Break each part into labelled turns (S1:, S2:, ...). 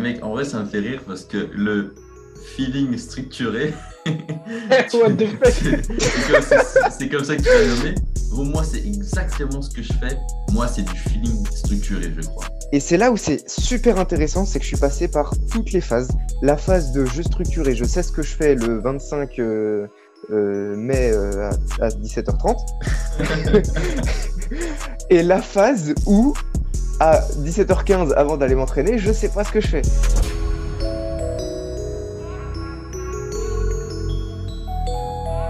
S1: Mec, en vrai, ça me fait rire parce que le feeling structuré,
S2: What the fuck?
S1: c'est comme, ça que tu l'as nommé. Pour moi, c'est exactement ce que je fais. Moi, c'est du feeling structuré, je crois.
S3: Et c'est là où c'est super intéressant, c'est que je suis passé par toutes les phases. La phase de je structure et je sais ce que je fais le 25 euh, euh, mai euh, à, à 17h30. et la phase où à 17h15 avant d'aller m'entraîner, je sais pas ce que je fais.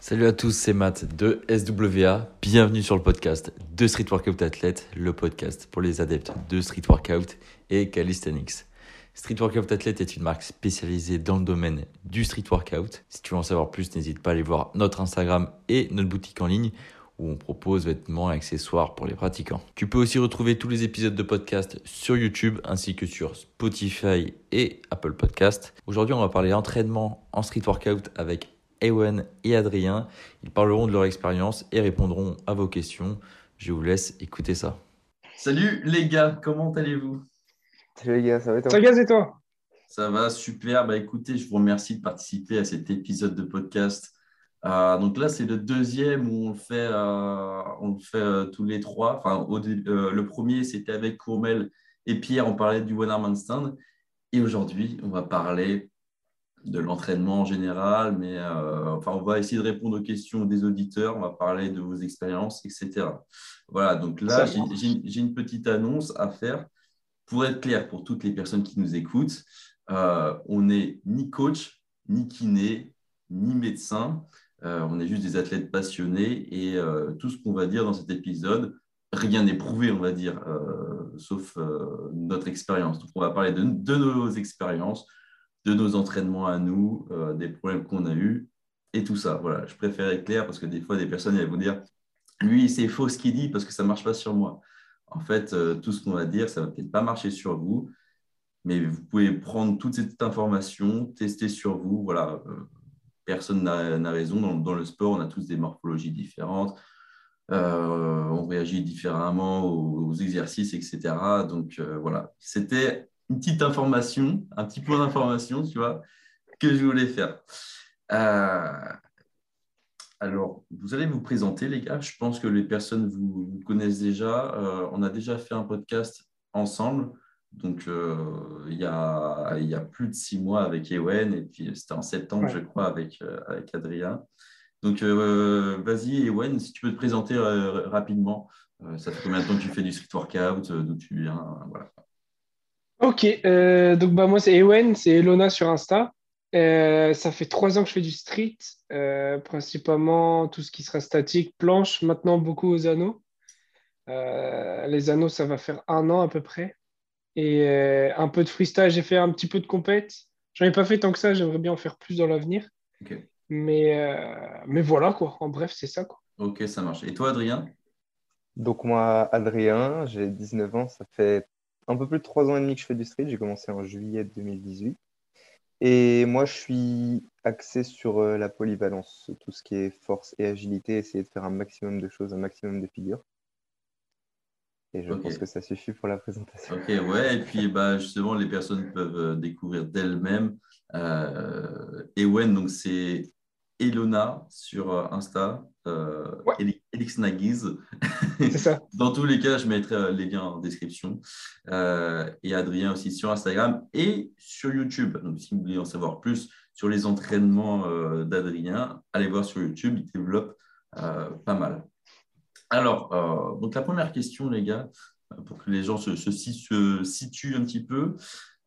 S4: Salut à tous, c'est Matt de SWA. Bienvenue sur le podcast de Street Workout Athlète, le podcast pour les adeptes de Street Workout et Calisthenics. Street Workout Athlète est une marque spécialisée dans le domaine du street workout. Si tu veux en savoir plus, n'hésite pas à aller voir notre Instagram et notre boutique en ligne où on propose vêtements et accessoires pour les pratiquants. Tu peux aussi retrouver tous les épisodes de podcast sur YouTube ainsi que sur Spotify et Apple Podcast. Aujourd'hui, on va parler entraînement en street workout avec Ewan et Adrien. Ils parleront de leur expérience et répondront à vos questions. Je vous laisse écouter ça.
S1: Salut les gars, comment allez-vous?
S3: Salut les gars, ça va et toi?
S2: Ça gaz et toi?
S1: Ça va, super. Bah, écoutez, je vous remercie de participer à cet épisode de podcast. Euh, donc là, c'est le deuxième où on le fait, euh, on le fait euh, tous les trois. Enfin, au le premier, c'était avec Courmel et Pierre, on parlait du One Arm Handstand. Et aujourd'hui, on va parler de l'entraînement en général, mais enfin, on va essayer de répondre aux questions des auditeurs, on va parler de vos expériences, etc. Voilà, donc là, j'ai une petite annonce à faire. Pour être clair, pour toutes les personnes qui nous écoutent, on n'est ni coach, ni kiné, ni médecin. Euh, on est juste des athlètes passionnés et euh, tout ce qu'on va dire dans cet épisode, rien n'est prouvé, on va dire, euh, sauf notre expérience. Donc, on va parler de, nos expériences, de nos entraînements à nous, des problèmes qu'on a eus et tout ça. Voilà, je préfère être clair parce que des fois, des personnes elles vont dire lui, c'est faux ce qu'il dit parce que ça ne marche pas sur moi. En fait, tout ce qu'on va dire, ça ne va peut-être pas marcher sur vous, mais vous pouvez prendre toute cette information, tester sur vous. Voilà, personne n'a raison. Dans, le sport, on a tous des morphologies différentes. Euh, on réagit différemment aux, exercices, etc. Donc euh, voilà, c'était une petite information, un petit point d'information, tu vois, que je voulais faire. Euh, alors, vous allez vous présenter, les gars. Je pense que les personnes vous, connaissent déjà. On a déjà fait un podcast ensemble. Donc, euh, il, y a, il y a plus de six mois avec Ewen, et puis c'était en septembre,
S2: Ouais.
S1: je crois, avec, euh, avec Adrien. Donc, euh, vas-y, Ewen, si tu peux te présenter rapidement. Ça fait combien de temps que tu fais du street workout, d'où tu viens, voilà.
S2: Ok, euh, donc bah, moi c'est Ewen, c'est Elona sur Insta. Euh, ça fait trois ans que je fais du street, euh, principalement tout ce qui sera statique, planche, maintenant beaucoup aux anneaux. Les anneaux, ça va faire un an à peu près. Et euh, un peu de freestyle, j'ai fait un petit peu de compète. J'en ai pas fait tant que ça, j'aimerais bien en faire plus dans l'avenir. Mais, euh, mais voilà quoi, en bref, c'est ça quoi.
S1: Ok, ça marche. Et toi, Adrien?
S3: Donc moi, Adrien, j'ai 19 ans, ça fait un peu plus de 3 ans et demi que je fais du street, j'ai commencé en juillet 2018. Et moi, je suis axé sur euh, la polyvalence, tout ce qui est force et agilité, essayer de faire un maximum de choses, un maximum de figures. Et je
S1: Ok.
S3: pense que ça suffit pour la présentation.
S1: Ok, ouais, et puis bah, justement, les personnes peuvent euh, découvrir d'elles-mêmes. Euh, Ewen, donc c'est Elona sur euh, Insta, euh,
S2: Ouais.
S1: Eli- Elix Nagiz.
S2: C'est ça.
S1: Dans tous les cas, je mettrai euh, les liens en description. Euh, et Adrien aussi sur Instagram et sur YouTube. Donc, si vous voulez en savoir plus sur les entraînements euh, d'Adrien, allez voir sur YouTube, il développe euh, pas mal. Alors, euh, donc la première question, les gars, euh, pour que les gens se, se, si- se situent un petit peu.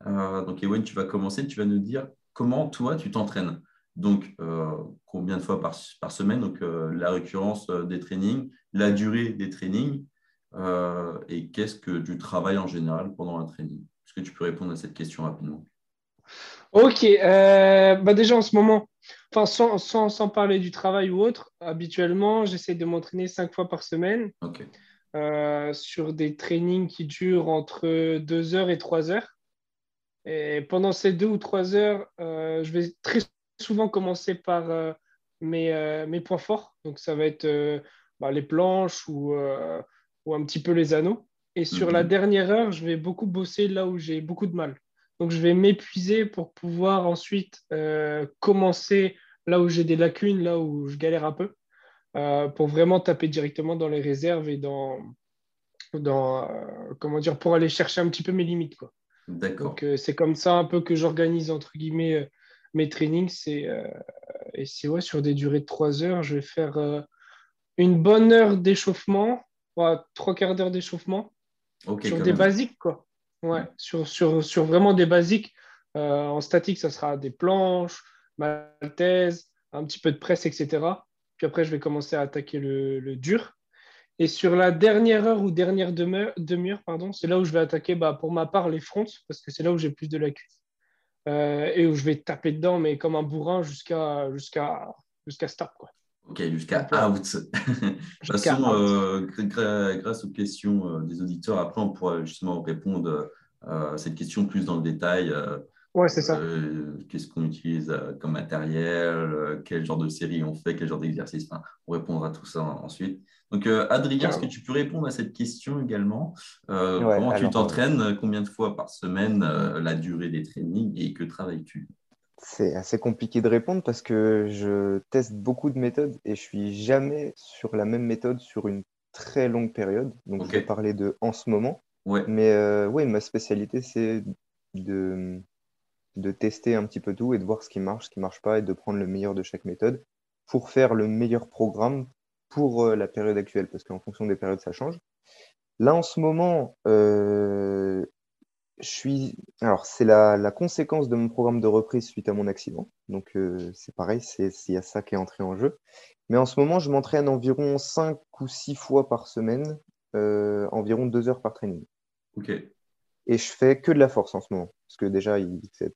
S1: Euh, donc, Ewen, tu vas commencer, tu vas nous dire comment toi tu t'entraînes. Donc, combien de fois par, semaine, donc la récurrence des trainings, la durée des trainings, et qu'est-ce que tu travailles en général pendant un training? Est-ce que tu peux répondre à cette question rapidement?
S2: Ok, euh, bah déjà en ce moment, enfin sans, sans, sans parler du travail ou autre, habituellement j'essaie de m'entraîner cinq fois par semaine euh, sur des trainings qui durent entre deux heures et trois heures. Et pendant ces deux ou trois heures, euh, je vais très souvent commencer par mes, mes points forts. Donc ça va être bah, les planches ou, ou un petit peu les anneaux. Et sur
S1: Mhm.
S2: la dernière heure, je vais beaucoup bosser là où j'ai beaucoup de mal. Donc, je vais m'épuiser pour pouvoir ensuite euh, commencer là où j'ai des lacunes, là où je galère un peu, euh, pour vraiment taper directement dans les réserves et dans, dans comment dire, pour aller chercher un petit peu mes limites. Quoi.
S1: D'accord.
S2: Donc, c'est comme ça un peu que j'organise, entre guillemets, mes trainings. C'est, et c'est ouais, sur des durées de trois heures, je vais faire une bonne heure d'échauffement, trois quarts d'heure d'échauffement sur des basiques, quoi. Ouais, sur, vraiment des basiques. Euh, en statique, ça sera des planches, maltaise, un petit peu de presse, etc. Puis après, je vais commencer à attaquer le, dur. Et sur la dernière heure ou dernière demi-heure, pardon, c'est là où je vais attaquer, bah, pour ma part, les fronts, parce que c'est là où j'ai plus de la cuisse. Euh, et où je vais taper dedans, mais comme un bourrin jusqu'à jusqu'à stop.
S1: Ok, jusqu'à out. de toute façon, euh, grâce aux questions euh, des auditeurs, après, on pourra justement répondre euh, à cette question plus dans le détail.
S2: ouais, c'est ça.
S1: Qu'est-ce qu'on utilise comme matériel, quel genre de série on fait, quel genre d'exercice. Enfin, on répondra à tout ça ensuite. Donc, Adrien, est-ce que tu peux répondre à cette question également Comment tu t'entraînes Combien de fois par semaine La durée des trainings et que travailles-tu?
S3: C'est assez compliqué de répondre parce que je teste beaucoup de méthodes et je suis jamais sur la même méthode sur une très longue période. Donc, je vais parler de en ce moment. Mais euh, oui, ma spécialité, c'est de, de tester un petit peu tout et de voir ce qui marche, ce qui ne marche pas et de prendre le meilleur de chaque méthode pour faire le meilleur programme pour euh, la période actuelle parce qu'en fonction des périodes, ça change. Là, en ce moment, euh, je suis. Alors, c'est la, conséquence de mon programme de reprise suite à mon accident. Donc, euh, c'est pareil, il y a ça qui est entré en jeu. Mais en ce moment, je m'entraîne environ 5 ou 6 fois par semaine, euh, environ 2 heures par training.
S1: Ok.
S3: Et je fais que de la force en ce moment. Parce que déjà, il fait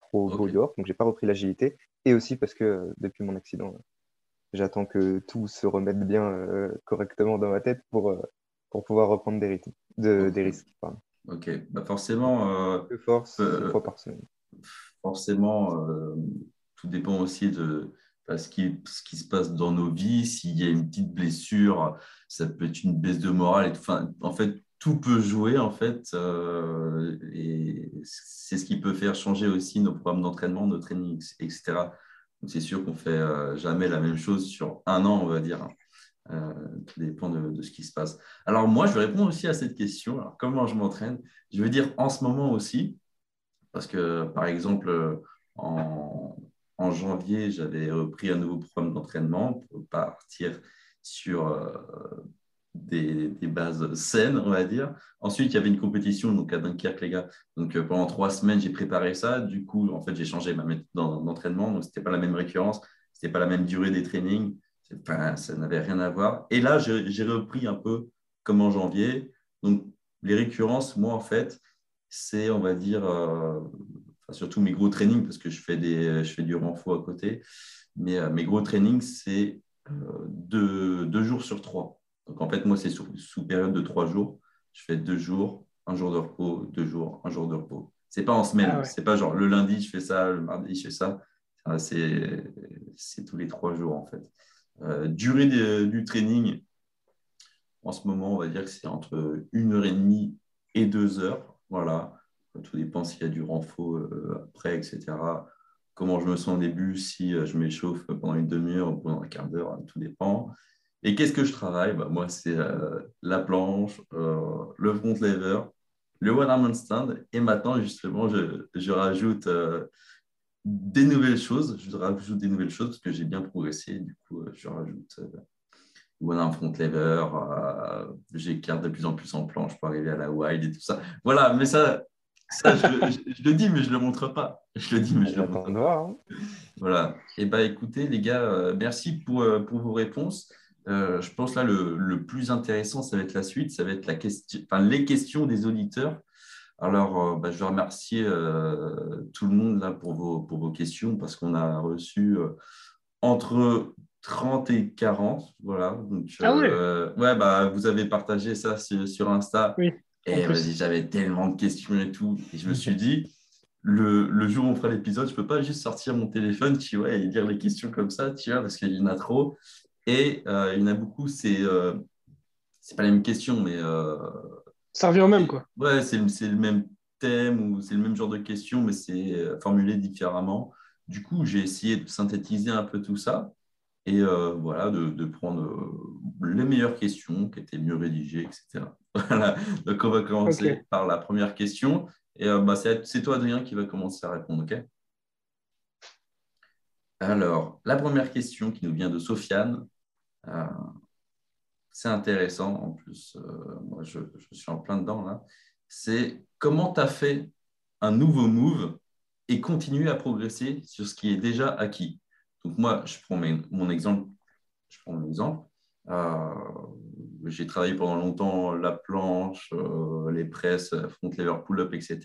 S3: trop beau dehors, donc j'ai pas repris l'agilité. Et aussi parce que euh, depuis mon accident, j'attends que tout se remette bien correctement dans ma tête pour, pour pouvoir reprendre des, rythmes, de, des risques.
S1: Ok, bah forcément. Euh,
S3: force, euh, fois par semaine.
S1: Forcément, euh, tout dépend aussi de ce, qui, ce qui se passe dans nos vies. S'il y a une petite blessure, ça peut être une baisse de morale. Et enfin, en fait, tout peut jouer, en fait. Et c'est ce qui peut faire changer aussi nos programmes d'entraînement, nos trainings, etc. Donc, c'est sûr qu'on ne fait jamais la même chose sur un an, on va dire. Euh, tout dépend de, ce qui se passe. Alors moi, je vais répondre aussi à cette question. Alors, comment je m'entraîne? Je veux dire en ce moment aussi, parce que par exemple, en, janvier, j'avais repris un nouveau programme d'entraînement pour partir sur euh, des, bases saines, on va dire. Ensuite, il y avait une compétition donc à Dunkerque, les gars. Donc euh, pendant trois semaines, j'ai préparé ça. Du coup, en fait, j'ai changé ma méthode d'entraînement. Donc, ce n'était pas la même récurrence, ce n'était pas la même durée des trainings ça n'avait rien à voir. Et là, j'ai repris un peu comme en janvier. Donc, les récurrences, moi, en fait, c'est, on va dire, euh, surtout mes gros trainings, parce que je fais, des, je fais du renfort à côté. Mais euh, mes gros trainings, c'est euh, deux, jours sur trois. Donc, en fait, moi, c'est sous, période de trois jours. Je fais deux jours, un jour de repos, deux jours, un jour de repos. C'est pas en semaine. Ah c'est pas genre le lundi, je fais ça, le mardi, je fais ça. C'est tous les trois jours, en fait. Euh, durée du training, en ce moment, on va dire que c'est entre une heure et demie et deux heures. Voilà. Tout dépend s'il y a du renfort euh, après, etc. Comment je me sens au début, si euh, je m'échauffe pendant une demi-heure ou pendant un quart d'heure, tout dépend. Et qu'est-ce que je travaille? Bah, Moi, c'est la planche, le front lever, le one-arm stand. Et maintenant, justement, je, je rajoute des nouvelles choses. Je rajoute des nouvelles choses parce que j'ai bien progressé. Du coup, euh, je rajoute euh, voilà, un front lever. Euh, J'écarte de plus en plus en planche pour arriver à la wide et tout ça. Voilà, mais ça, ça je, le dis, mais je ne le montre pas. Je le dis, mais je le montre pas. Hein. Voilà. Et eh bah, ben, écoutez, les gars, merci pour, pour vos réponses. je pense là, le, le, plus intéressant, ça va être la suite. Ça va être la question, enfin, les questions des auditeurs. Alors, euh, bah, je veux remercier euh, tout le monde là pour vos, pour vos questions parce qu'on a reçu euh, entre 30 et 40. Voilà. Donc,
S2: ah ouais.
S1: ouais bah, vous avez partagé ça sur, Insta.
S2: Oui.
S1: Et j'avais tellement de questions et tout. Et je me suis dit, le, le jour où on fera l'épisode, je ne peux pas juste sortir mon téléphone tu vois, et dire les questions comme ça, tu vois, parce qu'il y en a trop. Et il y en a beaucoup, c'est c'est pas la même question, mais
S2: ça revient au même, quoi.
S1: Ouais, c'est le même thème ou c'est le même genre de question, mais c'est euh, formulé différemment. Du coup, j'ai essayé de synthétiser un peu tout ça et euh, voilà, de, prendre euh, les meilleures questions qui étaient mieux rédigées, etc. Voilà. Donc, on va commencer par la première question. Et bah, c'est toi, Adrien, qui va commencer à répondre. OK? Alors, la première question qui nous vient de Sofiane. C'est intéressant. En plus, moi, je, suis en plein dedans là. C'est comment tu as fait un nouveau move et continuer à progresser sur ce qui est déjà acquis. Donc moi, je prends mon exemple. Je prends mon exemple. Euh, j'ai travaillé pendant longtemps la planche, euh, les presses, front lever, pull-up, etc.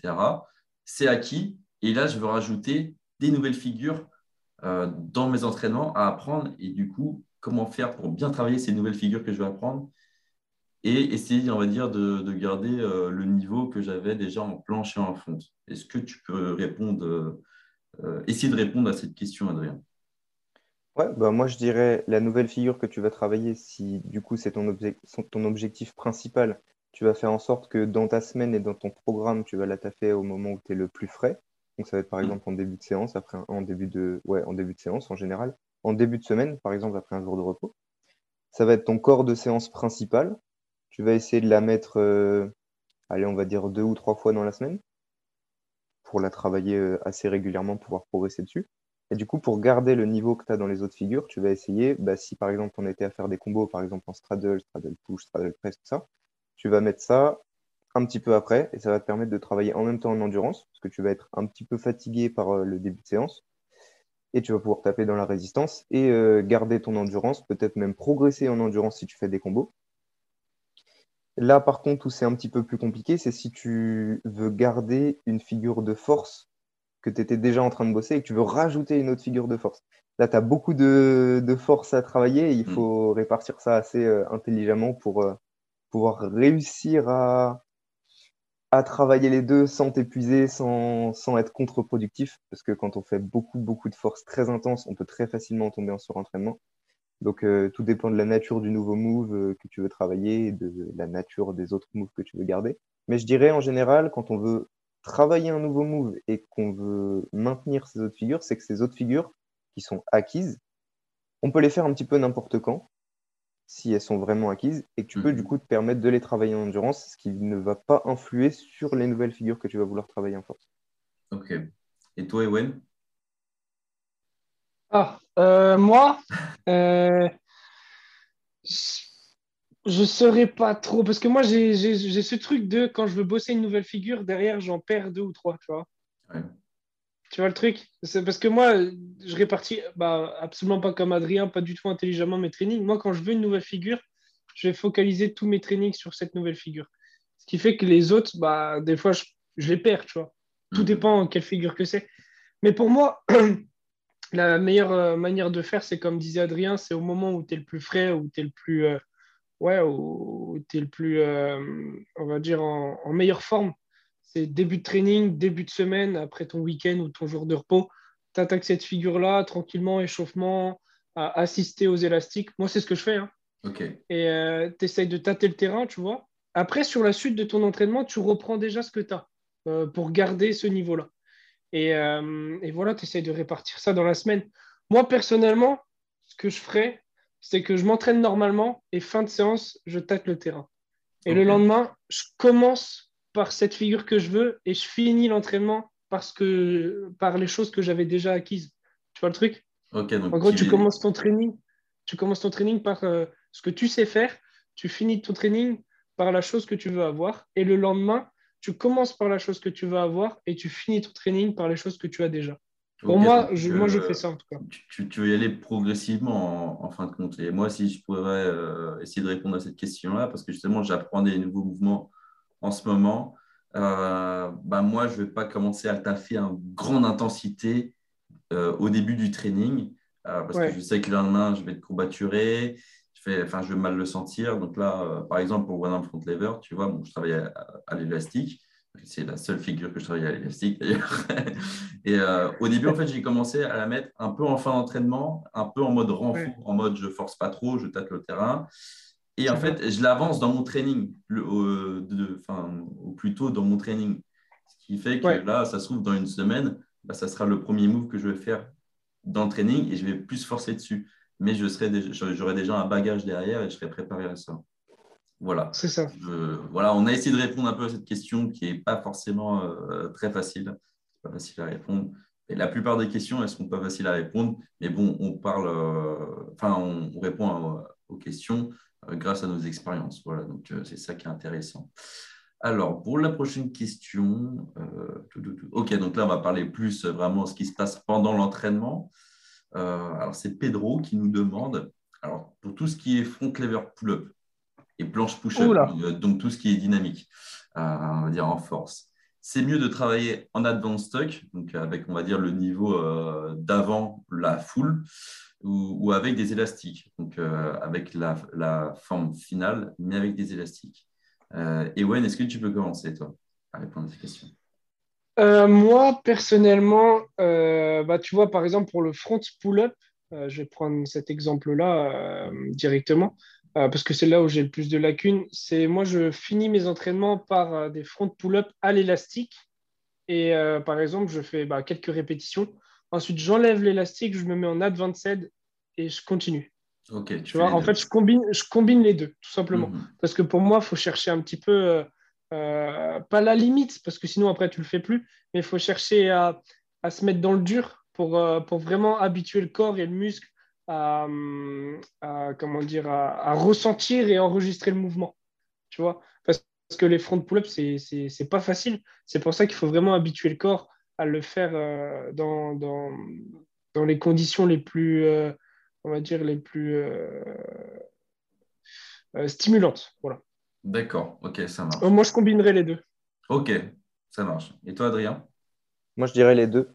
S1: C'est acquis. Et là, je veux rajouter des nouvelles figures euh, dans mes entraînements à apprendre. Et du coup, comment faire pour bien travailler ces nouvelles figures que je vais apprendre et essayer, on va dire, de, garder euh, le niveau que j'avais déjà en planche et en fonte. Est-ce que tu peux répondre, euh, essayer de répondre à cette question, Adrien?
S3: Ouais, bah moi je dirais la nouvelle figure que tu vas travailler, si du coup c'est ton, ton objectif principal, tu vas faire en sorte que dans ta semaine et dans ton programme, tu vas la taffer au moment où tu es le plus frais. Donc ça va être par mm. exemple en début de séance, après en début de ouais, en début de séance en général, en début de semaine par exemple après un jour de repos. Ça va être ton corps de séance principal tu vas essayer de la mettre, euh, allez, on va dire deux ou trois fois dans la semaine pour la travailler euh, assez régulièrement, pouvoir progresser dessus. Et du coup, pour garder le niveau que tu as dans les autres figures, tu vas essayer, bah, si par exemple on était à faire des combos, par exemple en straddle, straddle push, straddle press, tout ça, tu vas mettre ça un petit peu après et ça va te permettre de travailler en même temps en endurance parce que tu vas être un petit peu fatigué par euh, le début de séance et tu vas pouvoir taper dans la résistance et garder ton endurance, peut-être même progresser en endurance si tu fais des combos Là, par contre, où c'est un petit peu plus compliqué, c'est si tu veux garder une figure de force que tu étais déjà en train de bosser et que tu veux rajouter une autre figure de force. Là, tu as beaucoup de, force à travailler et il mm. faut répartir ça assez euh, intelligemment pour euh, pouvoir réussir à, à travailler les deux sans t'épuiser, sans, être contre-productif. Parce que quand on fait beaucoup, beaucoup de force très intense, on peut très facilement tomber en surentraînement. Donc, euh, tout dépend de la nature du nouveau move euh, que tu veux travailler et de la nature des autres moves que tu veux garder. Mais je dirais en général, quand on veut travailler un nouveau move et qu'on veut maintenir ces autres figures, c'est que ces autres figures qui sont acquises, on peut les faire un petit peu n'importe quand, si elles sont vraiment acquises, et que tu peux du mhm. coup te permettre de les travailler en endurance, ce qui ne va pas influer sur les nouvelles figures que tu vas vouloir travailler en force.
S1: Ok. Et toi, Ewen?
S2: Ah, euh, moi, euh, je ne saurais pas trop, parce que moi, j'ai ce truc de quand je veux bosser une nouvelle figure, derrière, j'en perds deux ou trois, tu vois. Tu vois le truc? C'est parce que moi, je répartis bah, absolument pas comme Adrien, pas du tout intelligemment mes trainings. Moi, quand je veux une nouvelle figure, je vais focaliser tous mes trainings sur cette nouvelle figure. Ce qui fait que les autres, bah, des fois, je, les perds, tu vois. Tout mhm. dépend quelle figure que c'est. Mais pour moi, la meilleure euh, manière de faire, c'est comme disait Adrien, c'est au moment où tu es le plus frais, où tu es le plus, euh, ouais, où es le plus, euh, on va dire, en, meilleure forme. C'est début de training, début de semaine, après ton week-end ou ton jour de repos. Tu attaques cette figure-là, tranquillement, échauffement, à assister aux élastiques. Moi, c'est ce que je fais. Hein. Et tu essayes de tâter le terrain, tu vois. Après, sur la suite de ton entraînement, tu reprends déjà ce que tu as pour garder ce niveau-là. Euh, et, voilà, tu essayes de répartir ça dans la semaine. Moi, personnellement, ce que je ferais, c'est que je m'entraîne normalement et fin de séance, je tâte le terrain. Et le lendemain, je commence par cette figure que je veux et je finis l'entraînement parce que, par les choses que j'avais déjà acquises. Tu vois le truc? En gros, tu, commences ton training, tu commences ton training par euh, ce que tu sais faire, tu finis ton training par la chose que tu veux avoir et le lendemain, tu commences par la chose que tu veux avoir et tu finis ton training par les choses que tu as déjà. Pour moi, je, moi, je fais ça en tout cas.
S1: Tu, veux y aller progressivement en, fin de compte. Et moi, si je pourrais euh, essayer de répondre à cette question-là, parce que justement, j'apprends des nouveaux mouvements en ce moment, euh, bah, moi, je ne vais pas commencer à taffer en grande intensité euh, au début du training, parce que je sais que le lendemain, je vais être courbaturé, enfin, je vais mal le sentir. Donc là, euh, par exemple, pour One Arm Front Lever, tu vois, bon, je travaille à, l'élastique. C'est la seule figure que je travaille à l'élastique d'ailleurs. et euh, au début, en fait, j'ai commencé à la mettre un peu en fin d'entraînement, un peu en mode renfort, en mode je force pas trop, je tâte le terrain. Et en fait, je l'avance dans mon training, le, de, enfin, ou plutôt dans mon training. Ce qui fait que là, ça se trouve, dans une semaine, bah, ça sera le premier move que je vais faire dans le training et je vais plus forcer dessus. Mais je serai j'aurai déjà un bagage derrière et je serai préparé à ça. Voilà.
S2: C'est ça.
S1: voilà, on a essayé de répondre un peu à cette question qui n'est pas forcément euh, très facile. pas facile à répondre. Et la plupart des questions, elles ne sont pas faciles à répondre. Mais bon, on parle, euh, enfin, on, répond aux questions grâce à nos expériences. Voilà, donc c'est ça qui est intéressant. Alors, pour la prochaine question, ok, donc là, on va parler plus vraiment de ce qui se passe pendant l'entraînement. alors, c'est Pedro qui nous demande, alors, pour tout ce qui est front lever pull-up, et planche push-up, euh, donc tout ce qui est dynamique, euh, on va dire en force. C'est mieux de travailler en advanced stock, donc avec, on va dire, le niveau euh, d'avant la foule, ou, avec des élastiques, donc avec la, forme finale, mais avec des élastiques. Et Wen, est-ce que tu peux commencer, toi, à répondre à ces questions?
S2: Moi, personnellement, bah, tu vois, par exemple, pour le front pull-up, je vais prendre cet exemple-là directement. Euh, parce que c'est là où j'ai le plus de lacunes. C'est moi, je finis mes entraînements par euh, des front pull-up à l'élastique. Et euh, par exemple, je fais bah, quelques répétitions. Ensuite, j'enlève l'élastique, je me mets en advanced et je continue.
S1: Ok.
S2: Tu vois, en fait, je combine, je combine les deux, tout simplement. Mhm. Parce que pour moi, il faut chercher un petit peu, pas la limite, parce que sinon, après, tu ne le fais plus, mais il faut chercher à, à, se mettre dans le dur pour, pour vraiment habituer le corps et le muscle à, comment dire, à, ressentir et enregistrer le mouvement. Tu vois Parce que les front pull-up, c'est, c'est, pas facile. C'est pour ça qu'il faut vraiment habituer le corps à le faire euh, dans, dans, dans, les conditions les plus, euh, on va dire, les plus euh, stimulantes. Voilà.
S1: D'accord, ok, ça marche.
S2: moi, je combinerai les deux.
S1: Ok, ça marche. Et toi, Adrien?
S3: Moi, je dirais les deux.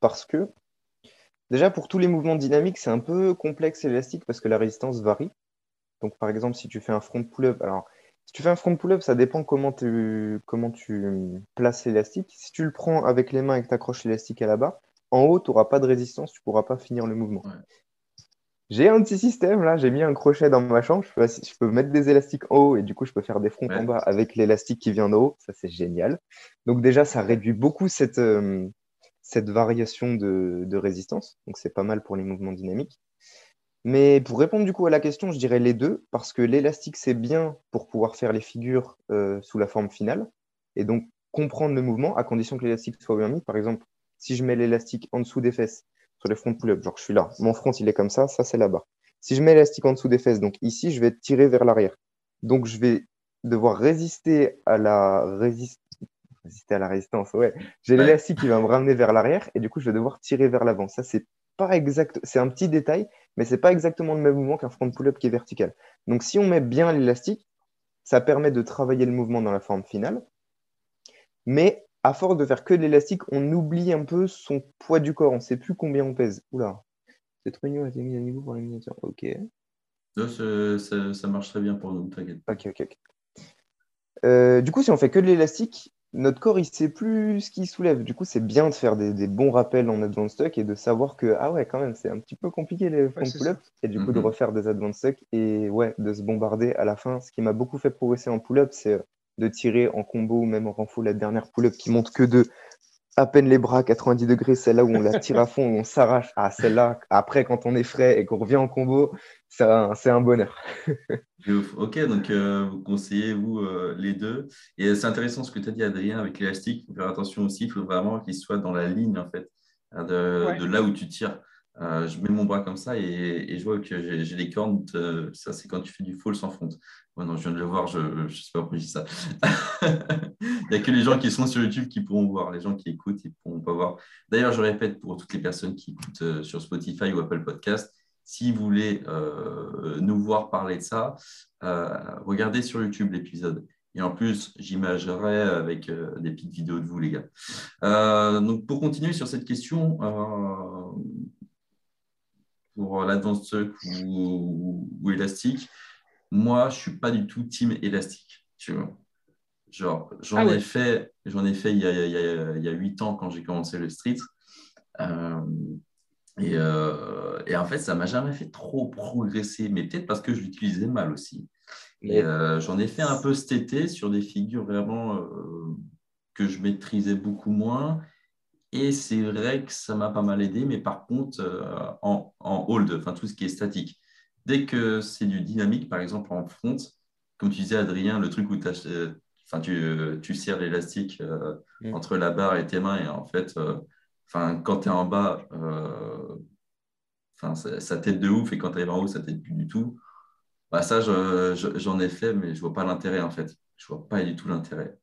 S3: Parce que Déjà, pour tous les mouvements dynamiques, c'est un peu complexe et élastique parce que la résistance varie. Donc, par exemple, si tu fais un front pull-up, alors, si tu fais un front pull-up, ça dépend comment tu, comment tu places l'élastique. Si tu le prends avec les mains et que tu accroches l'élastique à la barre, en haut, tu n'auras pas de résistance, tu ne pourras pas finir le mouvement. J'ai un petit système, là, j'ai mis un crochet dans ma chambre, je peux, mettre des élastiques en haut et du coup, je peux faire des fronts en bas avec l'élastique qui vient d'en haut. Ça, c'est génial. Donc, déjà, ça réduit beaucoup cette, euh, cette variation de, résistance. Donc, c'est pas mal pour les mouvements dynamiques. Mais pour répondre du coup à la question, je dirais les deux, parce que l'élastique, c'est bien pour pouvoir faire les figures euh, sous la forme finale, et donc comprendre le mouvement, à condition que l'élastique soit bien mis. Par exemple, si je mets l'élastique en dessous des fesses, sur les fronts pull-up, genre je suis là, mon front il est comme ça, ça c'est barre. Si je mets l'élastique en dessous des fesses, donc ici, je vais tirer vers l'arrière. Donc je vais devoir résister à la résistance résister à la résistance, ouais. J'ai l'élastique qui va me ramener vers l'arrière et du coup, je vais devoir tirer vers l'avant. Ça, c'est pas exact, c'est un petit détail, mais c'est pas exactement le même mouvement qu'un front pull-up qui est vertical. Donc, si on met bien l'élastique, ça permet de travailler le mouvement dans la forme finale. Mais à force de faire que de l'élastique, on oublie un peu son poids du corps. On ne sait plus combien on pèse. Oula, cette réunion a été mise à niveau pour la miniature. Ok.
S1: Ça, ça, marche très bien pour nous, t'inquiète.
S3: Ok, ok, ok. Euh, du coup, si on fait que de l'élastique, notre corps, il sait plus ce qu'il soulève. Du coup, c'est bien de faire des, bons rappels en advanced stock et de savoir que, ah ouais, quand même, c'est un petit peu compliqué les front pull-up. Et du coup, de mhm. refaire des advanced stock et ouais, de se bombarder à la fin. Ce qui m'a beaucoup fait progresser en pull-up, c'est euh, de tirer en combo ou même en renfort la dernière pull-up qui monte que de à peine les bras à 90 degrés, celle-là où on la tire à fond, où on s'arrache. Ah, celle-là, après, quand on est frais et qu'on revient en combo, c'est un, bonheur.
S1: ok, donc euh, vous conseillez, vous, euh, les deux. Et c'est intéressant ce que tu as dit, Adrien, avec l'élastique. Il faut faire attention aussi, il faut vraiment qu'il soit dans la ligne, en fait, hein, de, de là où tu tires. Euh, je mets mon bras comme ça et, je vois que j'ai les cornes. ça, c'est quand tu fais du fall sans front. non, je viens de le voir, je ne sais pas pourquoi je dis ça. Il n'y a que les gens qui sont sur YouTube qui pourront voir. Les gens qui écoutent, ils ne pourront pas voir. D'ailleurs, je répète pour toutes les personnes qui écoutent sur Spotify ou Apple Podcast, si vous voulez euh, nous voir parler de ça, regardez sur YouTube l'épisode. Et en plus, j'imagerai avec des petites vidéos de vous, les gars. donc, pour continuer sur cette question, pour l'advanced ou, ou, élastique, moi, je suis pas du tout team élastique. Tu vois. Genre, j'en ah ai fait, j'en ai fait il y, a, il, y a, 8 ans quand j'ai commencé le street. Euh, et, euh, et, en fait, ça m'a jamais fait trop progresser, mais peut-être parce que je l'utilisais mal aussi. Et euh, j'en ai fait un peu cet été sur des figures vraiment que je maîtrisais beaucoup moins. Et c'est vrai que ça m'a pas mal aidé, mais par contre, euh, en, en, hold, enfin tout ce qui est statique. Dès que c'est du dynamique, par exemple en front, comme tu disais, Adrien, le truc où tu, tu serres l'élastique euh, mm. entre la barre et tes mains, et en fait, euh, enfin, quand tu es en bas, enfin, ça, t'aide de ouf, et quand tu es en haut, ça t'aide plus du tout. Bah, ça, j'en ai fait, mais je vois pas l'intérêt en fait. Je vois pas du tout l'intérêt.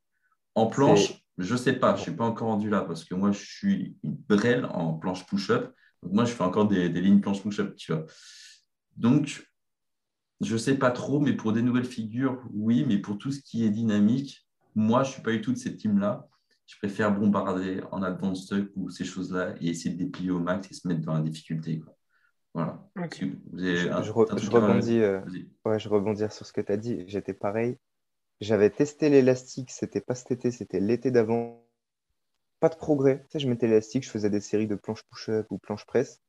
S1: En planche, je sais pas, je suis pas encore rendu là parce que moi, je suis une brêle en planche push-up. Donc, moi, je fais encore des, lignes planche push-up, tu vois. Donc, je sais pas trop, mais pour des nouvelles figures, oui, mais pour tout ce qui est dynamique, moi, je suis pas du tout de cette team-là. Je préfère bombarder en advanced stuck ou ces choses-là et essayer de déplier au max et se mettre dans la difficulté. Voilà.
S3: je, rebondis, euh, ouais, je rebondis sur ce que tu as dit. J'étais pareil. J'avais testé l'élastique, c'était pas cet été, c'était l'été d'avant. Pas de progrès. Tu sais, je mettais l'élastique, je faisais des séries de planches push-up ou planches presse.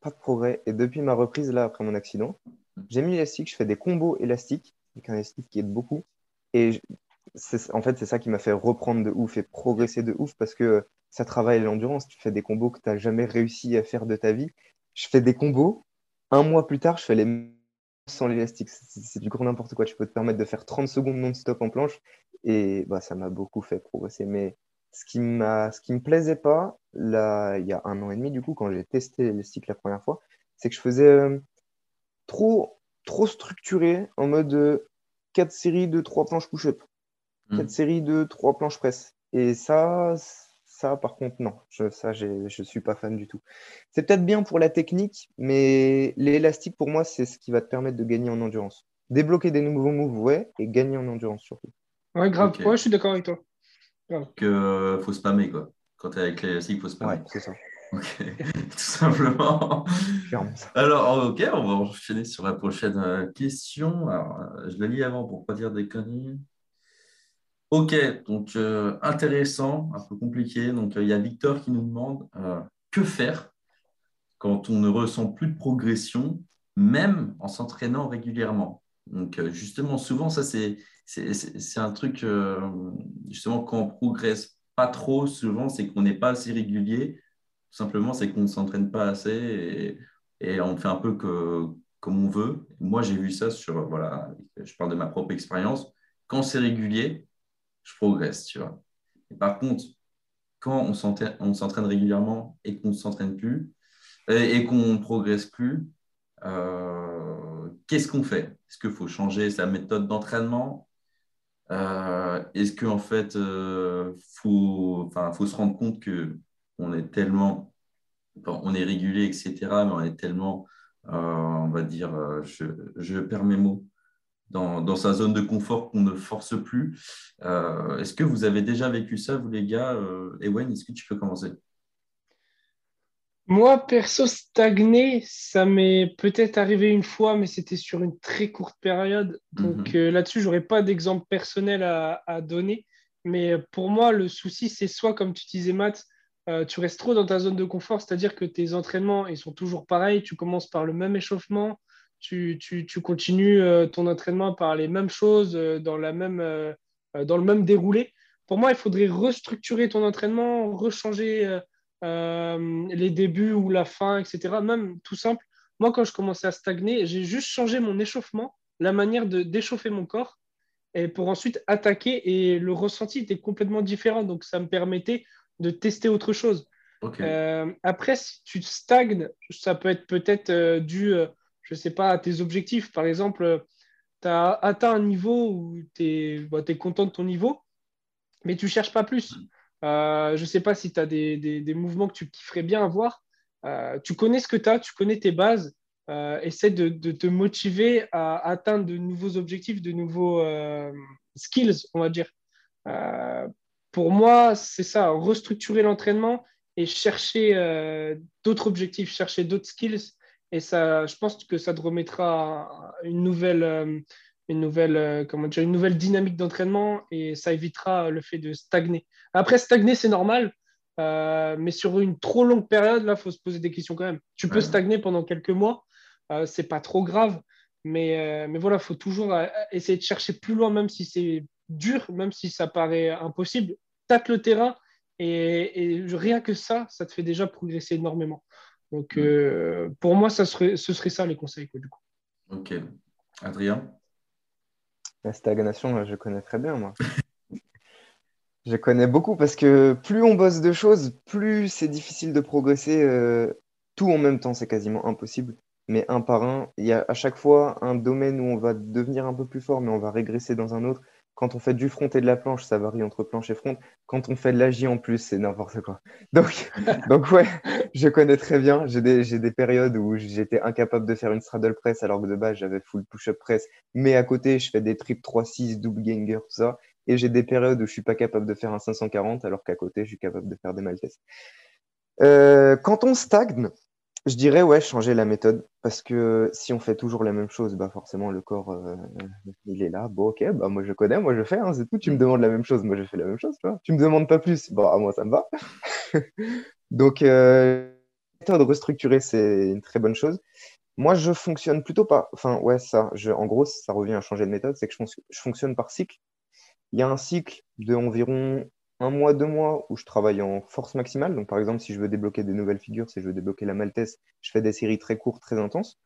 S3: Pas de progrès. Et depuis ma reprise, là, après mon accident, j'ai mis l'élastique, je fais des combos élastiques, avec un élastique qui aide beaucoup. Et en fait, c'est ça qui m'a fait reprendre de ouf et progresser de ouf parce que ça travaille l'endurance. Tu fais des combos que tu n'as jamais réussi à faire de ta vie. Je fais des combos. Un mois plus tard, je fais les sans l'élastique. C'est du gros n'importe quoi. Tu peux te permettre de faire 30 secondes non-stop en planche. Et bah, ça m'a beaucoup fait progresser. Mais ce qui, qui me plaisait pas, là, il y a un an et demi, du coup, quand j'ai testé l'élastique la première fois, c'est que je faisais euh, trop, trop structuré en mode 4 euh, séries de 3 planches push-up, 4 mmh. séries de 3 planches presse. Et ça, ça, par contre, non. Je, ça, je ne suis pas fan du tout. C'est peut-être bien pour la technique, mais l'élastique, pour moi, c'est ce qui va te permettre de gagner en endurance. Débloquer des nouveaux moves, ouais, et gagner en endurance surtout.
S2: Ouais, grave. Ouais, je suis d'accord avec toi.
S1: Que euh, faut spammer, quoi. Quand tu es avec l'élastique, il faut spammer.
S3: Ouais, c'est ça.
S1: Ok, tout simplement. Alors, ok, on va enchaîner sur la prochaine euh, question. Alors, euh, je la lis avant pour ne pas dire des conneries. Ok, donc euh, intéressant, un peu compliqué. Donc euh, il y a Victor qui nous demande euh, que faire quand on ne ressent plus de progression, même en s'entraînant régulièrement? Donc justement, souvent ça c'est un truc justement quand on progresse pas trop, souvent c'est qu'on n'est pas assez régulier. Tout simplement, c'est qu'on ne s'entraîne pas assez et, et, on fait un peu que, comme on veut. Moi, j'ai vu ça sur voilà, je parle de ma propre expérience. Quand c'est régulier, je progresse, tu vois. Et par contre, quand on s'entraîne régulièrement et qu'on ne s'entraîne plus et, qu'on ne progresse plus, euh, qu'est-ce qu'on fait? Est-ce qu'il faut changer sa méthode d'entraînement? Euh, Est-ce qu'en fait, euh, faut, faut se rendre compte qu'on est tellement, on est régulier, etc., mais on est tellement, on va dire, je perds mes mots, dans, sa zone de confort qu'on ne force plus. Euh, est-ce que vous avez déjà vécu ça, vous les gars euh, Ewen, est-ce que tu peux commencer?
S2: Moi, perso, stagner, ça m'est peut-être arrivé une fois, mais c'était sur une très courte période. Donc mhm. euh, là-dessus, je n'aurais pas d'exemple personnel à, donner. Mais pour moi, le souci, c'est soit, comme tu disais, Matt, tu restes trop dans ta zone de confort, c'est-à-dire que tes entraînements, ils sont toujours pareils. Tu commences par le même échauffement, tu, continues euh, ton entraînement par les mêmes choses, euh, dans, la même, euh, dans le même déroulé. Pour moi, il faudrait restructurer ton entraînement, rechanger les débuts ou la fin, etc. Même tout simple. Moi, quand je commençais à stagner, j'ai juste changé mon échauffement, la manière de d'échauffer mon corps, et pour ensuite attaquer. Et le ressenti était complètement différent. Donc, ça me permettait de tester autre chose. après, si tu stagnes, ça peut être peut-être dû je sais pas, tes objectifs. Par exemple, tu as atteint un niveau où tu es, bah, content de ton niveau, mais tu cherches pas plus. Euh, je ne sais pas si tu as des, mouvements que tu kifferais bien avoir. Euh, tu connais ce que tu as, tu connais tes bases. Euh, essaie de, te motiver à atteindre de nouveaux objectifs, de nouveaux skills, on va dire. pour moi, c'est ça, restructurer l'entraînement et chercher d'autres objectifs, chercher d'autres skills et ça, je pense que ça te remettra une nouvelle, euh, une nouvelle, euh, comment dire, une nouvelle dynamique d'entraînement et ça évitera le fait de stagner. Après, stagner, c'est normal, euh, mais sur une trop longue période, là, il faut se poser des questions quand même. Tu peux stagner pendant quelques mois, euh, c'est pas trop grave, mais, mais voilà, il faut toujours essayer de chercher plus loin, même si c'est dur, même si ça paraît impossible. tâtes le terrain et, rien que ça, ça te fait déjà progresser énormément. Donc, euh, pour moi, ça serait, ce serait ça les conseils. du coup.
S1: Ok. Adrien?
S3: La stagnation, je connais très bien, moi. je connais beaucoup parce que plus on bosse de choses, plus c'est difficile de progresser. Euh, tout en même temps, c'est quasiment impossible. Mais un par un, il y a à chaque fois un domaine où on va devenir un peu plus fort, mais on va régresser dans un autre. Quand on fait du front et de la planche, ça varie entre planche et front. Quand on fait de l'agi en plus, c'est n'importe quoi. Donc, donc ouais, je connais très bien. J'ai des, des, périodes où j'étais incapable de faire une straddle press alors que de base, j'avais full push-up press. Mais à côté, je fais des trips 3-6, double ganger, tout ça. Et j'ai des périodes où je suis pas capable de faire un 540 alors qu'à côté, je suis capable de faire des maltesses. Euh, quand on stagne, je dirais, ouais, changer la méthode. Parce que si on fait toujours la même chose, bah forcément, le corps, euh, il est là. Bon, ok, bah moi je connais, moi je fais, hein, c'est tout. Tu me demandes la même chose, moi je fais la même chose. Tu, vois tu me demandes pas plus, à moi ça me va. Donc, euh, méthode restructurée, c'est une très bonne chose. Moi, je fonctionne plutôt pas. Enfin, ouais, ça. Je, en gros, ça revient à changer de méthode. C'est que je, je fonctionne par cycle. Il y a un cycle de environ un mois, deux mois où je travaille en force maximale. Donc, par exemple, si je veux débloquer des nouvelles figures, si je veux débloquer la maltesse, je fais des séries très courtes, très intenses.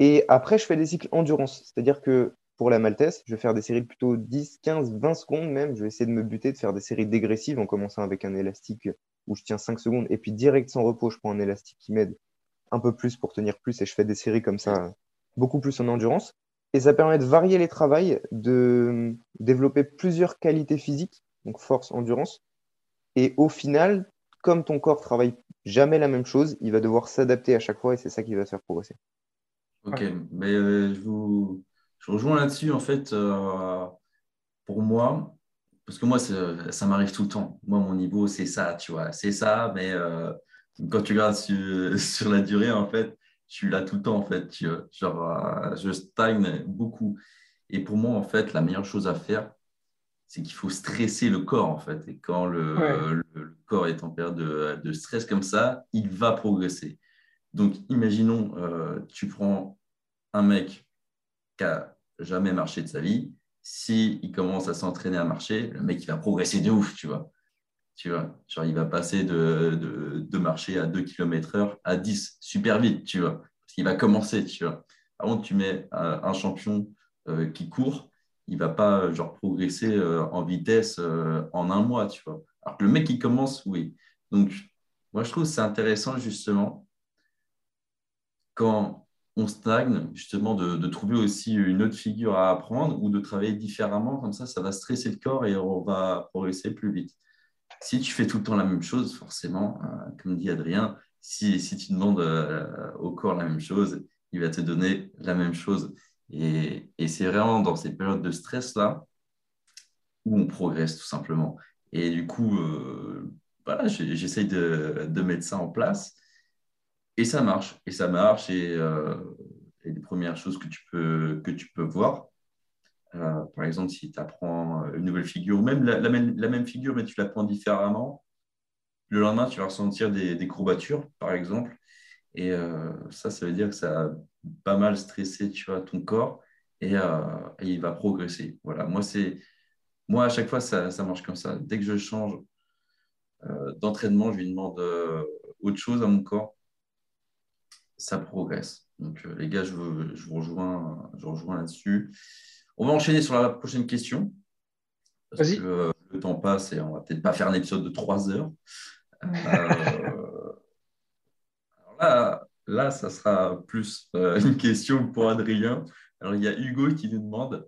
S3: Et après, je fais des cycles endurance. C'est-à-dire que pour la maltesse, je vais faire des séries plutôt 10, 15, 20 secondes même. Je vais essayer de me buter, de faire des séries dégressives en commençant avec un élastique où je tiens 5 secondes. Et puis, direct sans repos, je prends un élastique qui m'aide un peu plus pour tenir plus. Et je fais des séries comme ça, beaucoup plus en endurance. Et ça permet de varier les travails, de développer plusieurs qualités physiques donc force, endurance. Et au final, comme ton corps travaille jamais la même chose, il va devoir s'adapter à chaque fois et c'est ça qui va te faire progresser.
S1: Ok, mais euh, je vous je rejoins là-dessus en fait. Euh, pour moi, parce que moi, ça m'arrive tout le temps. Moi, mon niveau, c'est ça, tu vois, c'est ça, mais euh, quand tu regardes sur, la durée, en fait, je suis là tout le temps, en fait. Genre, je stagne beaucoup. Et pour moi, en fait, la meilleure chose à faire, c'est qu'il faut stresser le corps, en fait. Et quand le, corps est en période de, stress comme ça, il va progresser. Donc, imaginons, euh, tu prends un mec qui a jamais marché de sa vie. S'il il commence à s'entraîner à marcher, le mec, il va progresser de ouf, tu vois. Tu vois, genre, il va passer de, de, marcher à 2 km heure à 10, super vite, tu vois. Parce qu'il va commencer, tu vois. Par contre, tu mets un, champion euh, qui court, il va pas genre progresser euh, en vitesse euh, en un mois, tu vois. Alors que le mec qui commence, oui. Donc, moi, je trouve c'est intéressant justement quand on stagne, justement, de, trouver aussi une autre figure à apprendre ou de travailler différemment. Comme ça, ça va stresser le corps et on va progresser plus vite. Si tu fais tout le temps la même chose, forcément, euh, comme dit Adrien, si, si tu demandes au corps la même chose, il va te donner la même chose. Et, c'est vraiment dans ces périodes de stress-là où on progresse tout simplement. Et du coup, euh, voilà, j'essaye de, mettre ça en place. Et ça marche. Et ça marche. Et, euh, les premières choses que tu peux, que tu peux voir, euh, par exemple, si tu apprends une nouvelle figure, ou même la, même figure, mais tu l'apprends différemment, le lendemain, tu vas ressentir des, des courbatures, par exemple. Et euh, ça, ça veut dire que ça a pas mal stressé tu vois, ton corps et, euh, il va progresser. Voilà, moi, c'est, moi à chaque fois, ça, ça, marche comme ça. Dès que je change euh, d'entraînement, je lui demande autre chose à mon corps, ça progresse. Donc, les gars, je, je vous rejoins, je rejoins là-dessus. On va enchaîner sur la prochaine question. Parce que le temps passe et on va peut-être pas faire un épisode de trois heures. là, là, ça sera plus euh, une question pour Adrien. Alors, il y a Hugo qui nous demande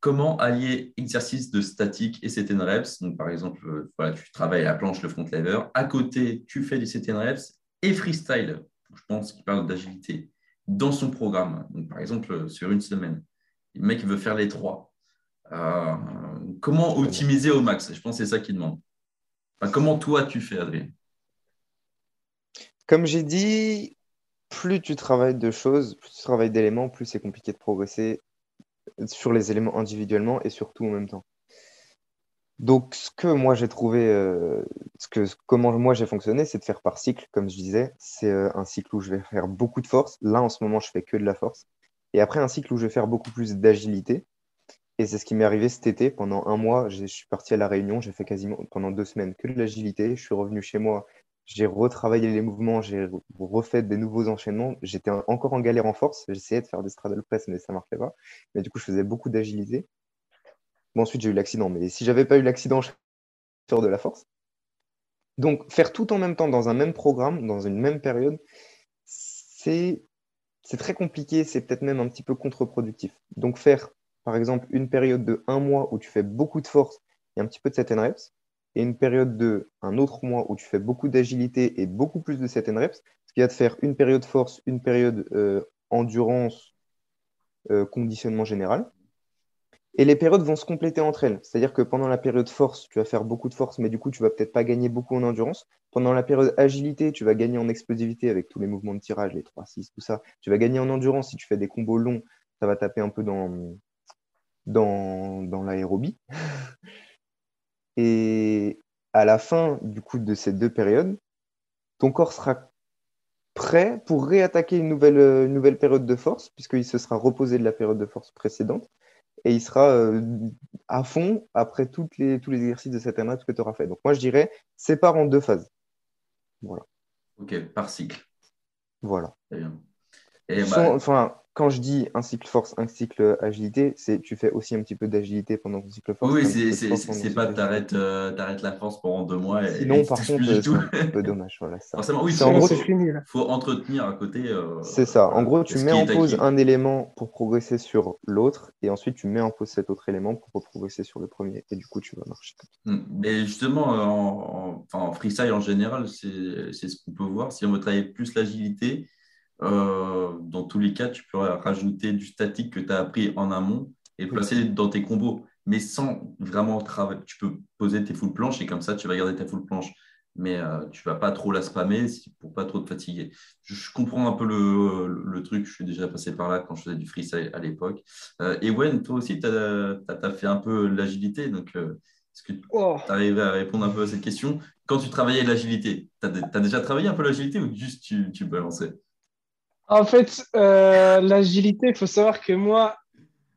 S1: comment allier exercice de statique et CTN reps? Donc, par exemple, euh, voilà, tu travailles à la planche, le front lever. À côté, tu fais des CTN reps et freestyle. Je pense qu'il parle d'agilité dans son programme. Donc, par exemple, sur une semaine, le mec veut faire les trois. Euh, comment optimiser au max? Je pense que c'est ça qu'il demande. comment toi, tu fais, Adrien?
S3: Comme j'ai dit, plus tu travailles de choses, plus tu travailles d'éléments, plus c'est compliqué de progresser sur les éléments individuellement et surtout en même temps. Donc, ce que moi j'ai trouvé, euh, ce que, comment moi j'ai fonctionné, c'est de faire par cycle, comme je disais. C'est euh, un cycle où je vais faire beaucoup de force. Là, en ce moment, je fais que de la force. Et après, un cycle où je vais faire beaucoup plus d'agilité. Et c'est ce qui m'est arrivé cet été. Pendant un mois, je suis parti à La Réunion. J'ai fait quasiment pendant deux semaines que de l'agilité. Je suis revenu chez moi. J'ai retravaillé les mouvements. J'ai refait des nouveaux enchaînements. J'étais encore en galère en force. J'essayais de faire des straddle press, mais ça ne marchait pas. Mais du coup, je faisais beaucoup d'agilité. Bon, ensuite, j'ai eu l'accident. Mais si j'avais pas eu l'accident, je serais de la force. Donc, faire tout en même temps dans un même programme, dans une même période, c'est très compliqué, c'est peut-être même un petit peu contre-productif. Donc, faire, par exemple, une période de un mois où tu fais beaucoup de force et un petit peu de set reps, et une période de un autre mois où tu fais beaucoup d'agilité et beaucoup plus de set and reps, ce qui va te faire une période force, une période euh, endurance, euh, conditionnement général, et les périodes vont se compléter entre elles. C'est-à-dire que pendant la période force, tu vas faire beaucoup de force, mais du coup, tu vas peut-être pas gagner beaucoup en endurance. Pendant la période agilité, tu vas gagner en explosivité avec tous les mouvements de tirage, les 3-6, tout ça. Tu vas gagner en endurance si tu fais des combos longs, ça va taper un peu dans, dans, dans l'aérobie. Et à la fin du coup de ces deux périodes, ton corps sera prêt pour réattaquer une nouvelle, une nouvelle période de force, puisqu'il se sera reposé de la période de force précédente et il sera euh, à fond après toutes les, tous les exercices de cette année que tu auras fait. Donc moi, je dirais, sépare en deux phases. Voilà.
S1: Ok, par cycle.
S3: Voilà. Et bah, enfin, quand je dis un cycle force, un cycle agilité, c'est tu fais aussi un petit peu d'agilité pendant ton cycle force.
S1: Oui, c'est pas t'arrêtes euh, arrêtes la force pendant deux mois. Et,
S3: Sinon, par contre, c'est un peu dommage. Voilà, ça.
S1: Forcément, oui, en gros, il faut entretenir à côté. Euh,
S3: c'est ça. En gros, tu mets en pause un élément pour progresser sur l'autre, et ensuite tu mets en pause cet autre élément pour progresser sur le premier, et du coup, tu vas marcher.
S1: Hmm. Mais justement, euh, en, en freestyle en général, c'est ce qu'on peut voir. Si on veut travailler plus l'agilité, euh, dans tous les cas, tu peux rajouter du statique que tu as appris en amont et placer dans tes combos, mais sans vraiment travailler. Tu peux poser tes full planches et comme ça, tu vas garder ta full planche. Mais euh, tu ne vas pas trop la spammer pour pas trop te fatiguer. Je, comprends un peu le, truc. Je suis déjà passé par là quand je faisais du freestyle à l'époque. Euh, et Wen, toi aussi, tu as, fait un peu l'agilité. Donc, est-ce que tu oh. arrives à répondre un peu à cette question? Quand tu travaillais l'agilité, tu as, déjà travaillé un peu l'agilité ou juste tu, tu balançais?
S2: En fait, euh, l'agilité, il faut savoir que moi,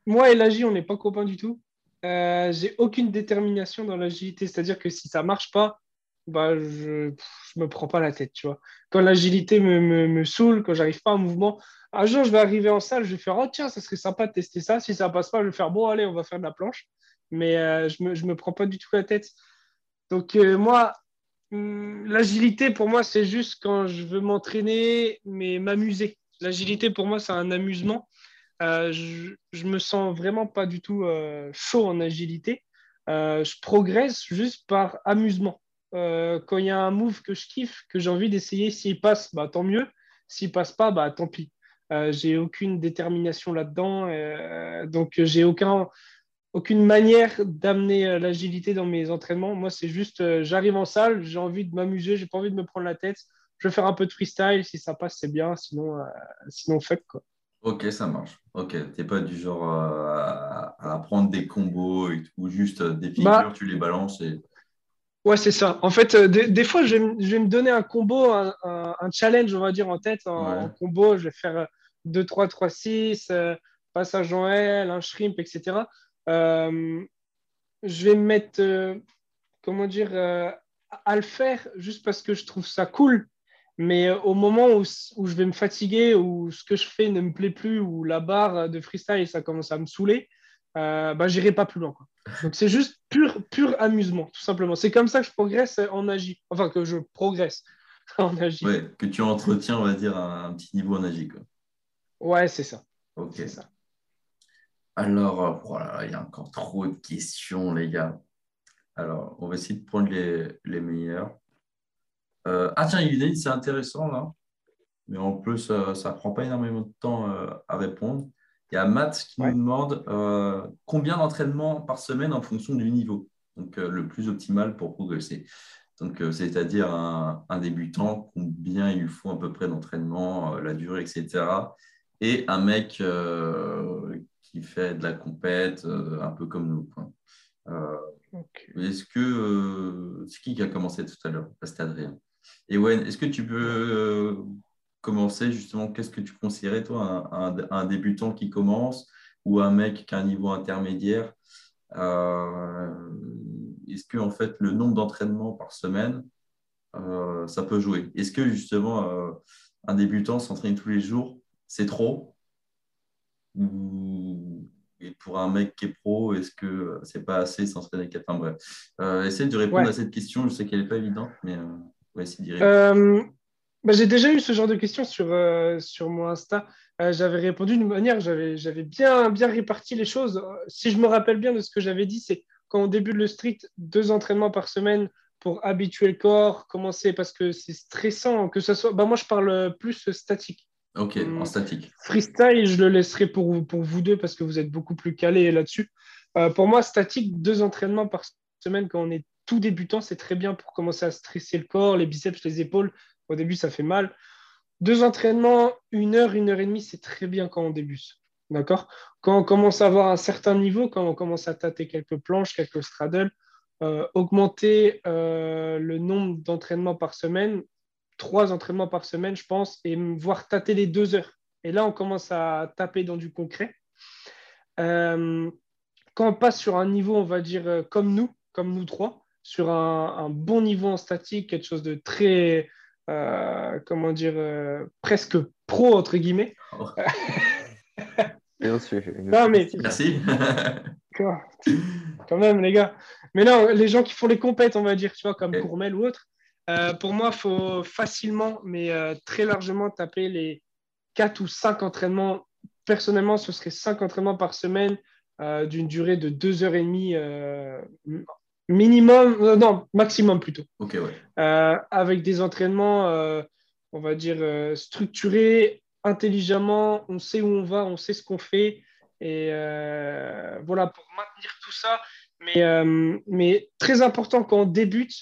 S2: moi et l'agi, on n'est pas copains du tout. Euh, j'ai aucune détermination dans l'agilité. C'est-à-dire que si ça marche pas, bah, je ne me prends pas la tête, tu vois. Quand l'agilité me, me, me, saoule, quand j'arrive pas en mouvement, un jour, je vais arriver en salle, je vais faire, oh tiens, ça serait sympa de tester ça. Si ça passe pas, je vais faire, bon, allez, on va faire de la planche. Mais euh, je ne me, je me prends pas du tout la tête. Donc, moi, hum, l'agilité, pour moi, c'est juste quand je veux m'entraîner, mais m'amuser. L'agilité, pour moi, c'est un amusement. Euh, je, je me sens vraiment pas du tout euh, chaud en agilité. Euh, je progresse juste par amusement. quand il y a un move que je kiffe, que j'ai envie d'essayer, s'il passe, bah, tant mieux. S'il passe pas, bah, tant pis. j'ai aucune détermination là-dedans. donc, j'ai aucun, aucune manière d'amener l'agilité dans mes entraînements. Moi, c'est juste, j'arrive en salle, j'ai envie de m'amuser, j'ai pas envie de me prendre la tête je vais faire un peu de freestyle. Si ça passe, c'est bien. Sinon, euh, sinon fuck. Quoi.
S1: Ok, ça marche. Ok, tu n'es pas du genre euh, à, apprendre des combos ou juste euh, des figures, bah, tu les balances et.
S2: Ouais, c'est ça. En fait, des, fois, je vais, me donner un combo, un, challenge, on va dire, en tête. En, combo, je vais faire 2, 3, 3, 6, passage en L, un shrimp, etc. je vais me mettre, comment dire, à le faire juste parce que je trouve ça cool. Mais euh, au moment où, je vais me fatiguer, ou ce que je fais ne me plaît plus, ou la barre de freestyle, ça commence à me saouler, euh, bah, j'irai pas plus loin. Donc c'est juste pur, pur amusement, tout simplement. C'est comme ça que je progresse en agi. Enfin, que je progresse en agi.
S1: Ouais, que tu entretiens, on va dire, un, petit niveau en agi. Quoi.
S2: Ouais, c'est ça.
S1: Ok. Ça. Alors, euh, voilà, il y a encore trop de questions, les gars. Alors, on va essayer de prendre les, les meilleures. Euh, ah tiens, il c'est intéressant là, mais en plus, euh, ça ne prend pas énormément de temps euh, à répondre. Il y a Matt qui nous demande combien d'entraînements par semaine en fonction du niveau, donc le plus optimal pour progresser. Donc, c'est-à-dire un, débutant, combien il lui faut à peu près d'entraînement, la durée, etc. Et un mec qui fait de la compète, un peu comme nous. Est-ce que c'est qui qui a commencé tout à l'heure? C'était Adrien. Et ouais, est-ce que tu peux euh, commencer justement Qu'est-ce que tu considérais, toi, un, un, débutant qui commence ou un mec qui a un niveau intermédiaire, est-ce que en fait le nombre d'entraînements par semaine, ça peut jouer? Est-ce que justement un débutant s'entraîner tous les jours, c'est trop? Et pour un mec qui est pro, est-ce que c'est pas assez s'entraîner quatre Enfin bref, euh, essaye de répondre à cette question. Je sais qu'elle n'est pas évidente, mais euh,
S2: répondre. Bah, j'ai déjà eu ce genre de questions sur, euh, sur mon Insta. Euh, j'avais répondu d'une manière, j'avais bien, bien réparti les choses. Si je me rappelle bien de ce que j'avais dit, c'est quand on débute le street, deux entraînements par semaine pour habituer le corps, commencer parce que c'est stressant que ce soit. Bah, moi, je parle plus statique.
S1: Ok, en hum, statique.
S2: Freestyle, je le laisserai pour, pour vous deux parce que vous êtes beaucoup plus calés là-dessus. Euh, pour moi, statique, deux entraînements par semaine quand on est tout débutant, c'est très bien pour commencer à stresser le corps, les biceps, les épaules. Au début, ça fait mal. Deux entraînements, une heure, une heure et demie, c'est très bien quand on débute. D'accord? Quand on commence à avoir un certain niveau, quand on commence à tâter quelques planches, quelques straddles, euh, augmenter euh, le nombre d'entraînements par semaine, trois entraînements par semaine, je pense, et voir tâter les deux heures. Et là, on commence à taper dans du concret. Euh, quand on passe sur un niveau, on va dire, comme nous, comme nous trois, sur un, bon niveau en statique, quelque chose de très, euh, comment dire, presque pro, entre guillemets. Oh.
S3: non,
S2: mais...
S1: Merci.
S2: quand même, les gars. Mais non, les gens qui font les compètes, on va dire, tu vois, comme Courmel ou autre, euh, pour moi, il faut facilement, mais euh, très largement, taper les 4 ou 5 entraînements. Personnellement, ce serait 5 entraînements par semaine euh, d'une durée de 2 heures et demie minimum, non, maximum plutôt.
S1: Ok, ouais.
S2: avec des entraînements, on va dire, structurés, intelligemment, on sait où on va, on sait ce qu'on fait. Et voilà, pour maintenir tout ça. Mais, mais très important quand on débute,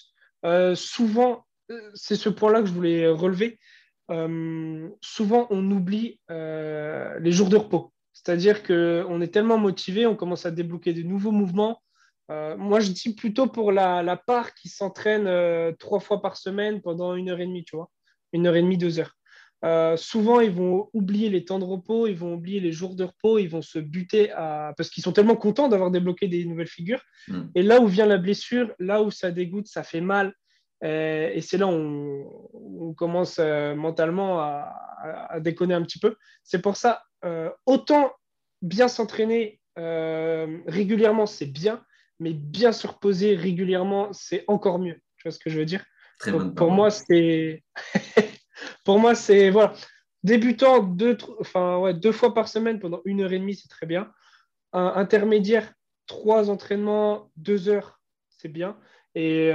S2: euh, souvent, euh, c'est ce point-là que je voulais relever. Euh, souvent, on oublie les jours de repos. C'est-à-dire qu'on est tellement motivé, on commence à débloquer de nouveaux mouvements. Moi, je dis plutôt pour la, part qui s'entraîne trois fois par semaine pendant une heure et demie, tu vois, une heure et demie, deux heures. souvent, ils vont oublier les temps de repos, ils vont oublier les jours de repos, ils vont se buter à... parce qu'ils sont tellement contents d'avoir débloqué des nouvelles figures. Hmm. Et là où vient la blessure, là où ça dégoûte, ça fait mal, euh, et c'est là où on, commence euh, mentalement à, déconner un petit peu. C'est pour ça, euh, autant bien s'entraîner régulièrement, c'est bien, mais bien se reposer régulièrement, c'est encore mieux. Tu vois ce que je veux dire? Pour moi, c'est. pour moi, c'est. Voilà. Débutant deux, enfin, ouais, deux fois par semaine pendant une heure et demie, c'est très bien. Un intermédiaire, trois entraînements, deux heures, c'est bien. Et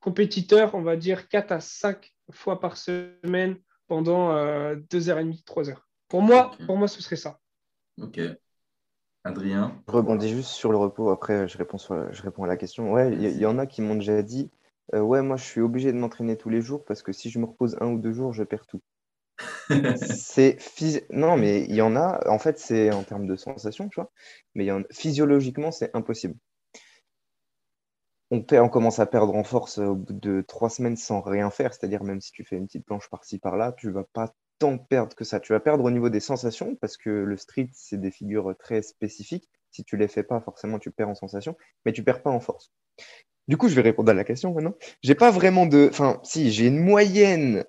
S2: compétiteur, on va dire 4 à 5 fois par semaine pendant 2h30, 3 heures. Pour moi, pour moi, ce serait ça.
S1: Ok. Adrien
S3: Je rebondis juste sur le repos, après je réponds, je réponds à la question. Ouais, il y, en a qui m'ont déjà dit euh, Ouais, moi je suis obligé de m'entraîner tous les jours parce que si je me repose un ou deux jours, je perds tout. c'est Non, mais il y en a, en fait, c'est en termes de sensation, tu vois, mais physiologiquement, c'est impossible on, on, commence à perdre en force au bout de trois semaines sans rien faire, c'est-à-dire même si tu fais une petite planche par-ci par-là, tu vas pas tant perdre que ça. Tu vas perdre au niveau des sensations parce que le street, c'est des figures très spécifiques. Si tu les fais pas, forcément, tu perds en sensation, mais tu perds pas en force. Du coup, je vais répondre à la question maintenant. J'ai pas vraiment de. Enfin, si, j'ai une moyenne,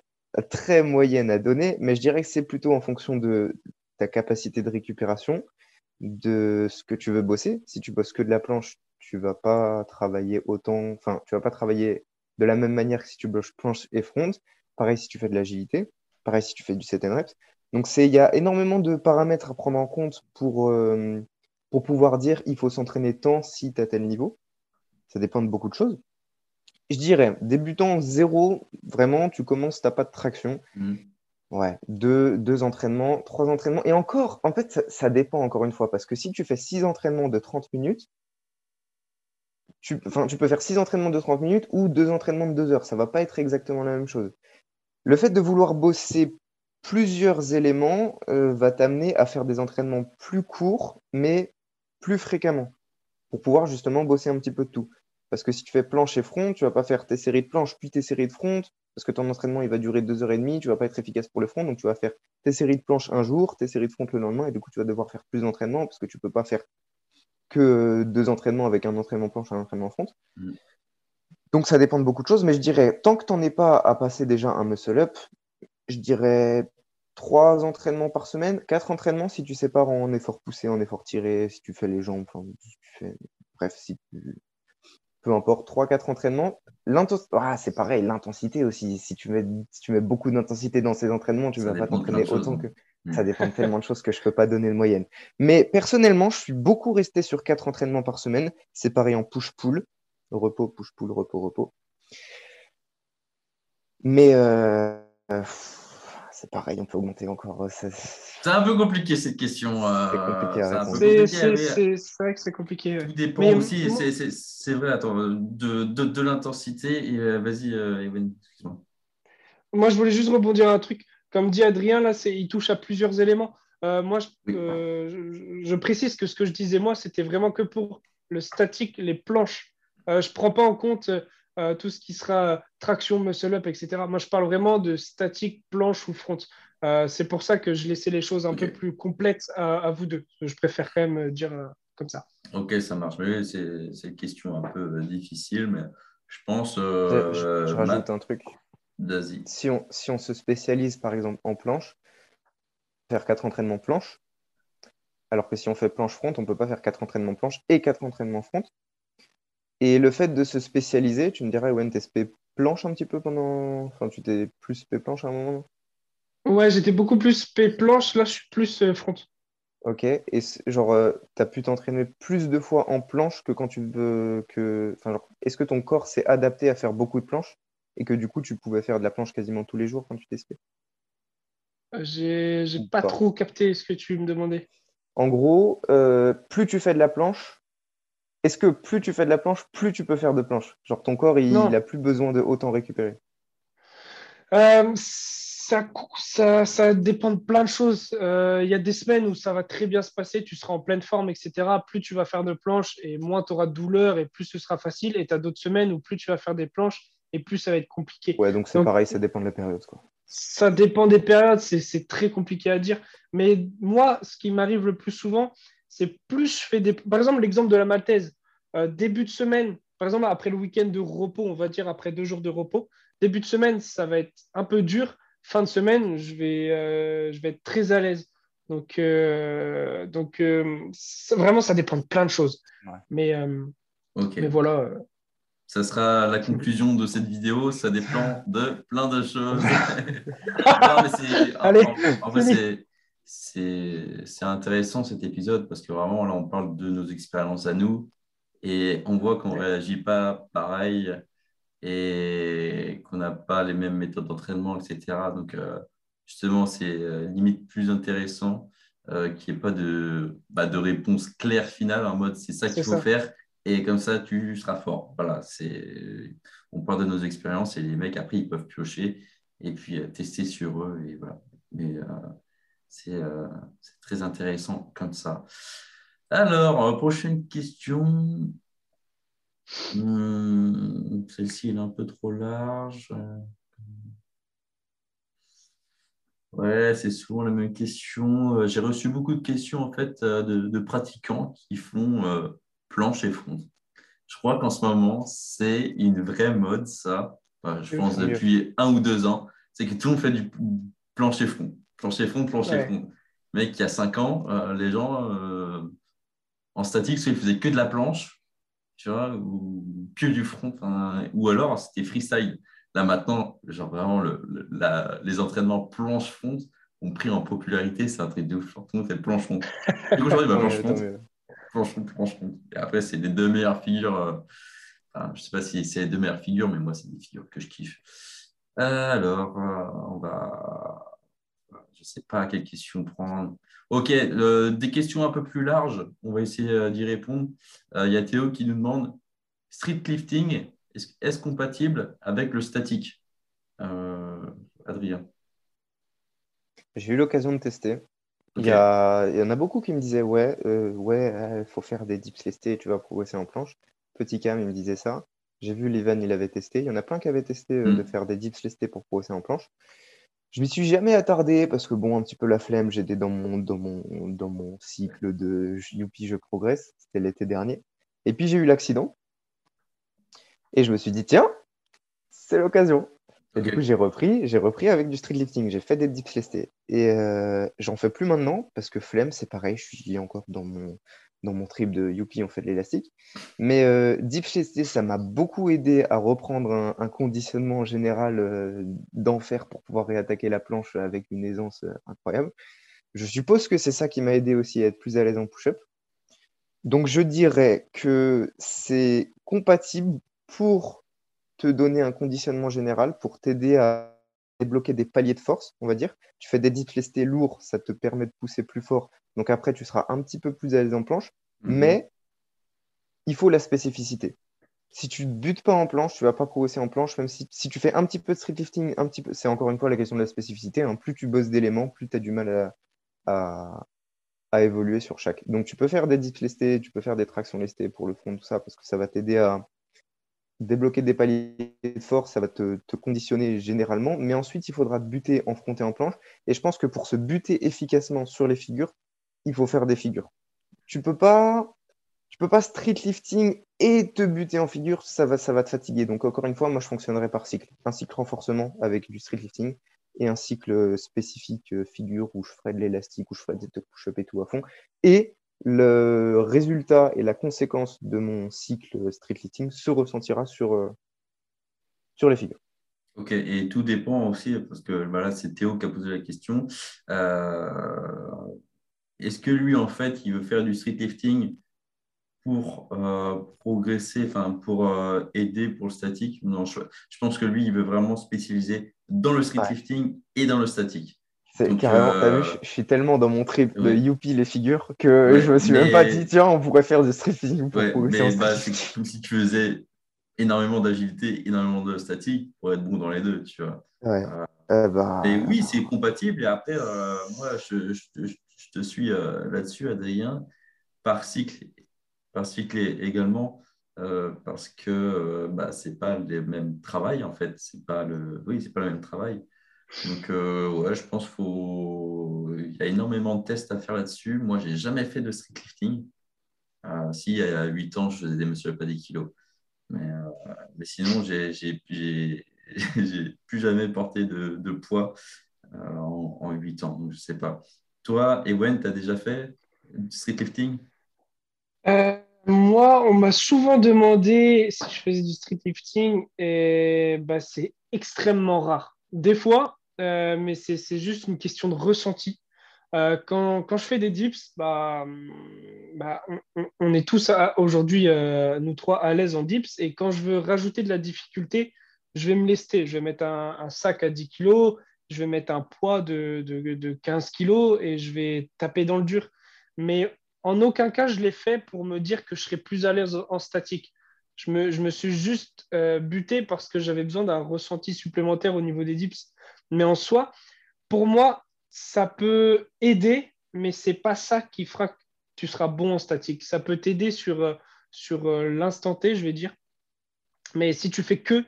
S3: très moyenne à donner, mais je dirais que c'est plutôt en fonction de ta capacité de récupération, de ce que tu veux bosser. Si tu bosses que de la planche, tu vas pas travailler autant, enfin, tu vas pas travailler de la même manière que si tu bloques planche et front. Pareil si tu fais de l'agilité. Pareil si tu fais du set and reps. Donc, c'est, il y a énormément de paramètres à prendre en compte pour, euh, pour pouvoir dire il faut s'entraîner tant si tu as tel niveau. Ça dépend de beaucoup de choses. Je dirais, débutant zéro, vraiment, tu commences, tu n'as pas de traction. Mm. Ouais, deux, deux, entraînements, trois entraînements. Et encore, en fait, ça, ça, dépend encore une fois, parce que si tu fais six entraînements de 30 minutes, tu, tu peux faire six entraînements de 30 minutes ou deux entraînements de 2 heures. Ça ne va pas être exactement la même chose. Le fait de vouloir bosser plusieurs éléments euh, va t'amener à faire des entraînements plus courts, mais plus fréquemment, pour pouvoir justement bosser un petit peu de tout. Parce que si tu fais planche et front, tu vas pas faire tes séries de planche puis tes séries de front, parce que ton entraînement il va durer deux heures et demie, tu vas pas être efficace pour le front, donc tu vas faire tes séries de planches un jour, tes séries de front le lendemain, et du coup tu vas devoir faire plus d'entraînement parce que tu peux pas faire que deux entraînements avec un entraînement planche et un entraînement front.
S1: Mm.
S3: Donc ça dépend de beaucoup de choses, mais je dirais, tant que tu n'en es pas à passer déjà un muscle-up, je dirais trois entraînements par semaine, quatre entraînements si tu sépares en effort poussé, en effort tiré, si tu fais les jambes, enfin, si tu fais... bref, si tu... peu importe, trois, quatre entraînements. Ah, c'est pareil, l'intensité aussi. Si tu, mets, si tu mets beaucoup d'intensité dans ces entraînements, tu ne vas pas t'entraîner autant
S1: choses,
S3: que...
S1: Mm.
S3: Ça dépend de tellement de choses que je ne peux pas donner de moyenne. Mais personnellement, je suis beaucoup resté sur quatre entraînements par semaine, séparés en push-pull, repos, push-pull, repos, repos. Mais euh, euh, c'est pareil, on peut augmenter encore. euh,
S1: C'est un peu compliqué cette question. euh,
S3: C'est
S2: vrai que c'est compliqué.
S1: Tout dépend
S2: Mais
S1: aussi, c'est- vrai, attends, de, de, de l'intensité. Et euh, vas-y, euh, Ewen, excuse-moi.
S2: Moi, je voulais juste rebondir à un truc. Comme dit Adrien, là, il touche à plusieurs éléments. Euh, moi, je,
S1: Oui.
S2: euh, je- je précise que ce que je disais, moi, c'était vraiment que pour le statique, les planches. Euh, je ne prends pas en compte euh, tout ce qui sera traction, muscle-up, etc. Moi, je parle vraiment de statique, planche ou front. Euh, c'est pour ça que je laissais les choses un peu plus complètes à, à vous deux. Je préfère quand même dire euh, comme ça.
S1: Ok, ça marche. C'est c'est une question un peu euh, difficile, mais je pense.
S3: Je,
S1: Euh,
S3: je- je
S1: Matt,
S3: rajoute un truc.
S1: vas-y.
S3: Si on, si on se spécialise par exemple en planche, faire quatre entraînements planche, alors que si on fait planche front, on ne peut pas faire quatre entraînements planche et quatre entraînements front. Et le fait de se spécialiser, tu me dirais, ouais, t'es spé planche un petit peu pendant. Enfin, tu t'es plus spé planche à un moment
S2: Ouais, j'étais beaucoup plus P planche, là, je suis plus euh, front.
S3: Ok. Et genre, euh, t'as pu t'entraîner plus de fois en planche que quand tu veux que. Enfin, genre, est-ce que ton corps s'est adapté à faire beaucoup de planches et que du coup, tu pouvais faire de la planche quasiment tous les jours quand tu t'es spé?
S2: Euh, J'ai pas
S3: pas.
S2: trop capté ce que tu me demandais.
S3: En gros, euh, plus tu fais de la planche, est-ce que plus tu fais de la planche, plus tu peux faire de planche Genre ton corps, il, il a plus besoin de autant récupérer.
S2: Euh, ça, cou- ça, ça dépend de plein de choses. Euh, Il y a des semaines où ça va très bien se passer, tu seras en pleine forme, etc. Plus tu vas faire de planches et moins tu auras de douleur et plus ce sera facile. Et tu as d'autres semaines où plus tu vas faire des planches et plus ça va être compliqué.
S3: Ouais, donc c'est pareil, ça dépend de la période. Quoi.
S2: Ça dépend des périodes, c'est c'est très compliqué à dire. Mais moi, ce qui m'arrive le plus souvent, c'est plus je fais des. Par exemple, l'exemple de la maltaise. Euh, début de semaine, par exemple, après le week-end de repos, on va dire après deux jours de repos, début de semaine, ça va être un peu dur. Fin de semaine, je vais, euh, je vais être très à l'aise. Donc, euh, donc euh, ça- vraiment, ça dépend de plein de choses.
S3: Ouais.
S2: Mais, euh, mais voilà.
S1: Ça sera la conclusion de cette vidéo. Ça dépend de plein de choses. C'est intéressant cet épisode parce que vraiment, là, on parle de nos expériences à nous et on voit qu'on ne réagit pas pareil et qu'on n'a pas les mêmes méthodes d'entraînement, etc. Donc, euh, justement, c'est euh, limite plus intéressant euh, qu'il n'y ait pas de, bah, de réponse claire finale en mode c'est ça qu'il faut
S2: ça.
S1: faire et comme ça, tu seras fort. Voilà, c'est on parle de nos expériences et les mecs, après, ils peuvent piocher et puis tester sur eux. Et voilà. Mais c'est c'est très intéressant comme ça. Alors, euh, prochaine question. Hmm, Celle-ci, elle est un peu trop large. Ouais, c'est souvent la même question. Euh, J'ai reçu beaucoup de questions en fait euh, de, de pratiquants qui font euh, planche et front. Je crois qu'en ce moment, c'est une vraie mode, ça. Enfin, je pense
S3: mieux.
S1: depuis un ou deux ans. C'est que tout le monde fait du planche et front. Planche et front, planche et front. Mec, il y a cinq ans, euh, les gens euh, en statique, soit ils faisaient que de la planche, tu vois, ou que du front, ou alors c'était freestyle. Là maintenant, genre vraiment, le, le- la- les entraînements planche-front ont pris en popularité, c'est un truc de ouf. Tout le monde fait planche-front. Et aujourd'hui, bah, planche-front, planche-front, planche-front. Et après, c'est les deux meilleures figures. euh, enfin, je ne sais pas si c'est les deux meilleures figures, mais moi, c'est des figures que je kiffe. Alors, euh, on va. Je ne sais pas à quelle question prendre. Ok, euh, des questions un peu plus larges, on va essayer euh, d'y répondre. Euh, Il y a Théo qui nous demande street lifting, est-ce compatible avec le statique? Euh, Adrien.
S3: J'ai eu l'occasion de tester. Il y, a- il y en a beaucoup qui me disaient ouais, ouais, il faut faire des dips lestés, tu vas progresser en planche. Petit Cam, il me disait ça. J'ai vu l'Ivan, il avait testé. Il y en a plein qui avaient testé euh, de faire des dips lestés pour progresser en planche. Je m'y suis jamais attardé parce que, bon, un petit peu la flemme, j'étais dans mon, dans mon, dans mon cycle de youpi, je progresse. C'était l'été dernier. Et puis, j'ai eu l'accident. Et je me suis dit, tiens, c'est l'occasion. Et du coup, j'ai repris, j'ai repris avec du street lifting. J'ai fait des dips lestés. Et euh, j'en fais plus maintenant parce que flemme, c'est pareil. Je suis encore dans mon, dans mon trip de youpi, on fait de l'élastique. Mais euh, dips lestés, ça m'a beaucoup aidé à reprendre un, un conditionnement général euh, d'enfer pour pouvoir réattaquer la planche avec une aisance euh, incroyable. Je suppose que c'est ça qui m'a aidé aussi à être plus à l'aise en push-up. Donc, je dirais que c'est compatible pour te donner un conditionnement général, pour t'aider à débloquer des paliers de force, on va dire. Tu fais des dips lestés lourds, ça te permet de pousser plus fort. Donc après, tu seras un petit peu plus à l'aise en planche,
S1: Mhm.
S3: mais il faut la spécificité. Si tu ne butes pas en planche, tu vas pas progresser en planche, même si, si tu fais un petit peu de street lifting, un petit peu, c'est encore une fois la question de la spécificité. hein. Plus tu bosses d'éléments, plus tu as du mal à, à, à évoluer sur chaque. Donc tu peux faire des dips lestés, tu peux faire des tractions lestées pour le front, tout ça, parce que ça va t'aider à débloquer des paliers de force, ça va te, te conditionner généralement, mais ensuite il faudra te buter en front et en planche. Et je pense que pour se buter efficacement sur les figures, il faut faire des figures. Tu peux pas, tu peux pas street lifting et te buter en figure, ça va, ça va te fatiguer. Donc encore une fois, moi je fonctionnerai par cycle. Un cycle renforcement avec du street lifting et un cycle spécifique euh, figure où je ferai de l'élastique, où je ferai des push-up et tout à fond. Et le résultat et la conséquence de mon cycle street lifting se ressentira sur, euh, sur les figures.
S1: Ok, et tout dépend aussi, parce que bah là, c'est Théo qui a posé la question. Euh, Est-ce que lui, en fait, il veut faire du street lifting pour euh, progresser, enfin, pour euh, aider pour le statique? Non, je, je pense que lui, il veut vraiment spécialiser dans le street
S3: Ouais.
S1: lifting et dans le statique. Donc,
S3: carrément, t'as
S1: euh,
S3: vu, je, suis tellement dans mon trip de
S1: ouais.
S3: youpi les figures que
S1: Ouais,
S3: je me suis
S1: mais-
S3: même pas dit, tiens, on pourrait faire du pour
S1: Ouais, mais bah, c'est comme si tu faisais énormément d'agilité, énormément de statique pour être bon dans les deux, tu vois.
S3: Ouais.
S1: Euh,
S3: Eh bah,
S1: Et oui, c'est compatible. Et après, euh, moi, je, je te- je te suis là-dessus, Adrien, par cycle, par cycle également, parce que bah, c'est pas le même travail en fait. C'est pas le, oui, c'est pas le même travail. Donc, euh, ouais, je pense qu'il faut, y a énormément de tests à faire là-dessus. Moi, j'ai jamais fait de street lifting. Euh, si, il y a 8 ans, je faisais des monsieur pas des kilos. Mais, euh, mais sinon, j'ai plus jamais porté de, de poids euh, en, en 8 ans. Donc, je sais pas. Toi, Ewen, tu as déjà fait du street lifting?
S2: Moi, on m'a souvent demandé si je faisais du street lifting et bah, c'est extrêmement rare. Des fois, euh, mais c'est juste une question de ressenti. Euh, quand, quand je fais des dips, bah, bah, on, est tous à- aujourd'hui, euh, nous trois, à l'aise en dips. Et quand je veux rajouter de la difficulté, je vais me lester. Je vais mettre un, sac à 10 kilos, je vais mettre un poids de, de, de 15 kilos et je vais taper dans le dur. Mais en aucun cas, je l'ai fait pour me dire que je serais plus à l'aise en statique. Je me, je me suis juste euh, buté parce que j'avais besoin d'un ressenti supplémentaire au niveau des dips. Mais en soi, pour moi, ça peut aider, mais c'est pas ça qui fera que tu seras bon en statique. Ça peut t'aider sur, euh, sur euh, l'instant T, je vais dire. Mais si tu fais que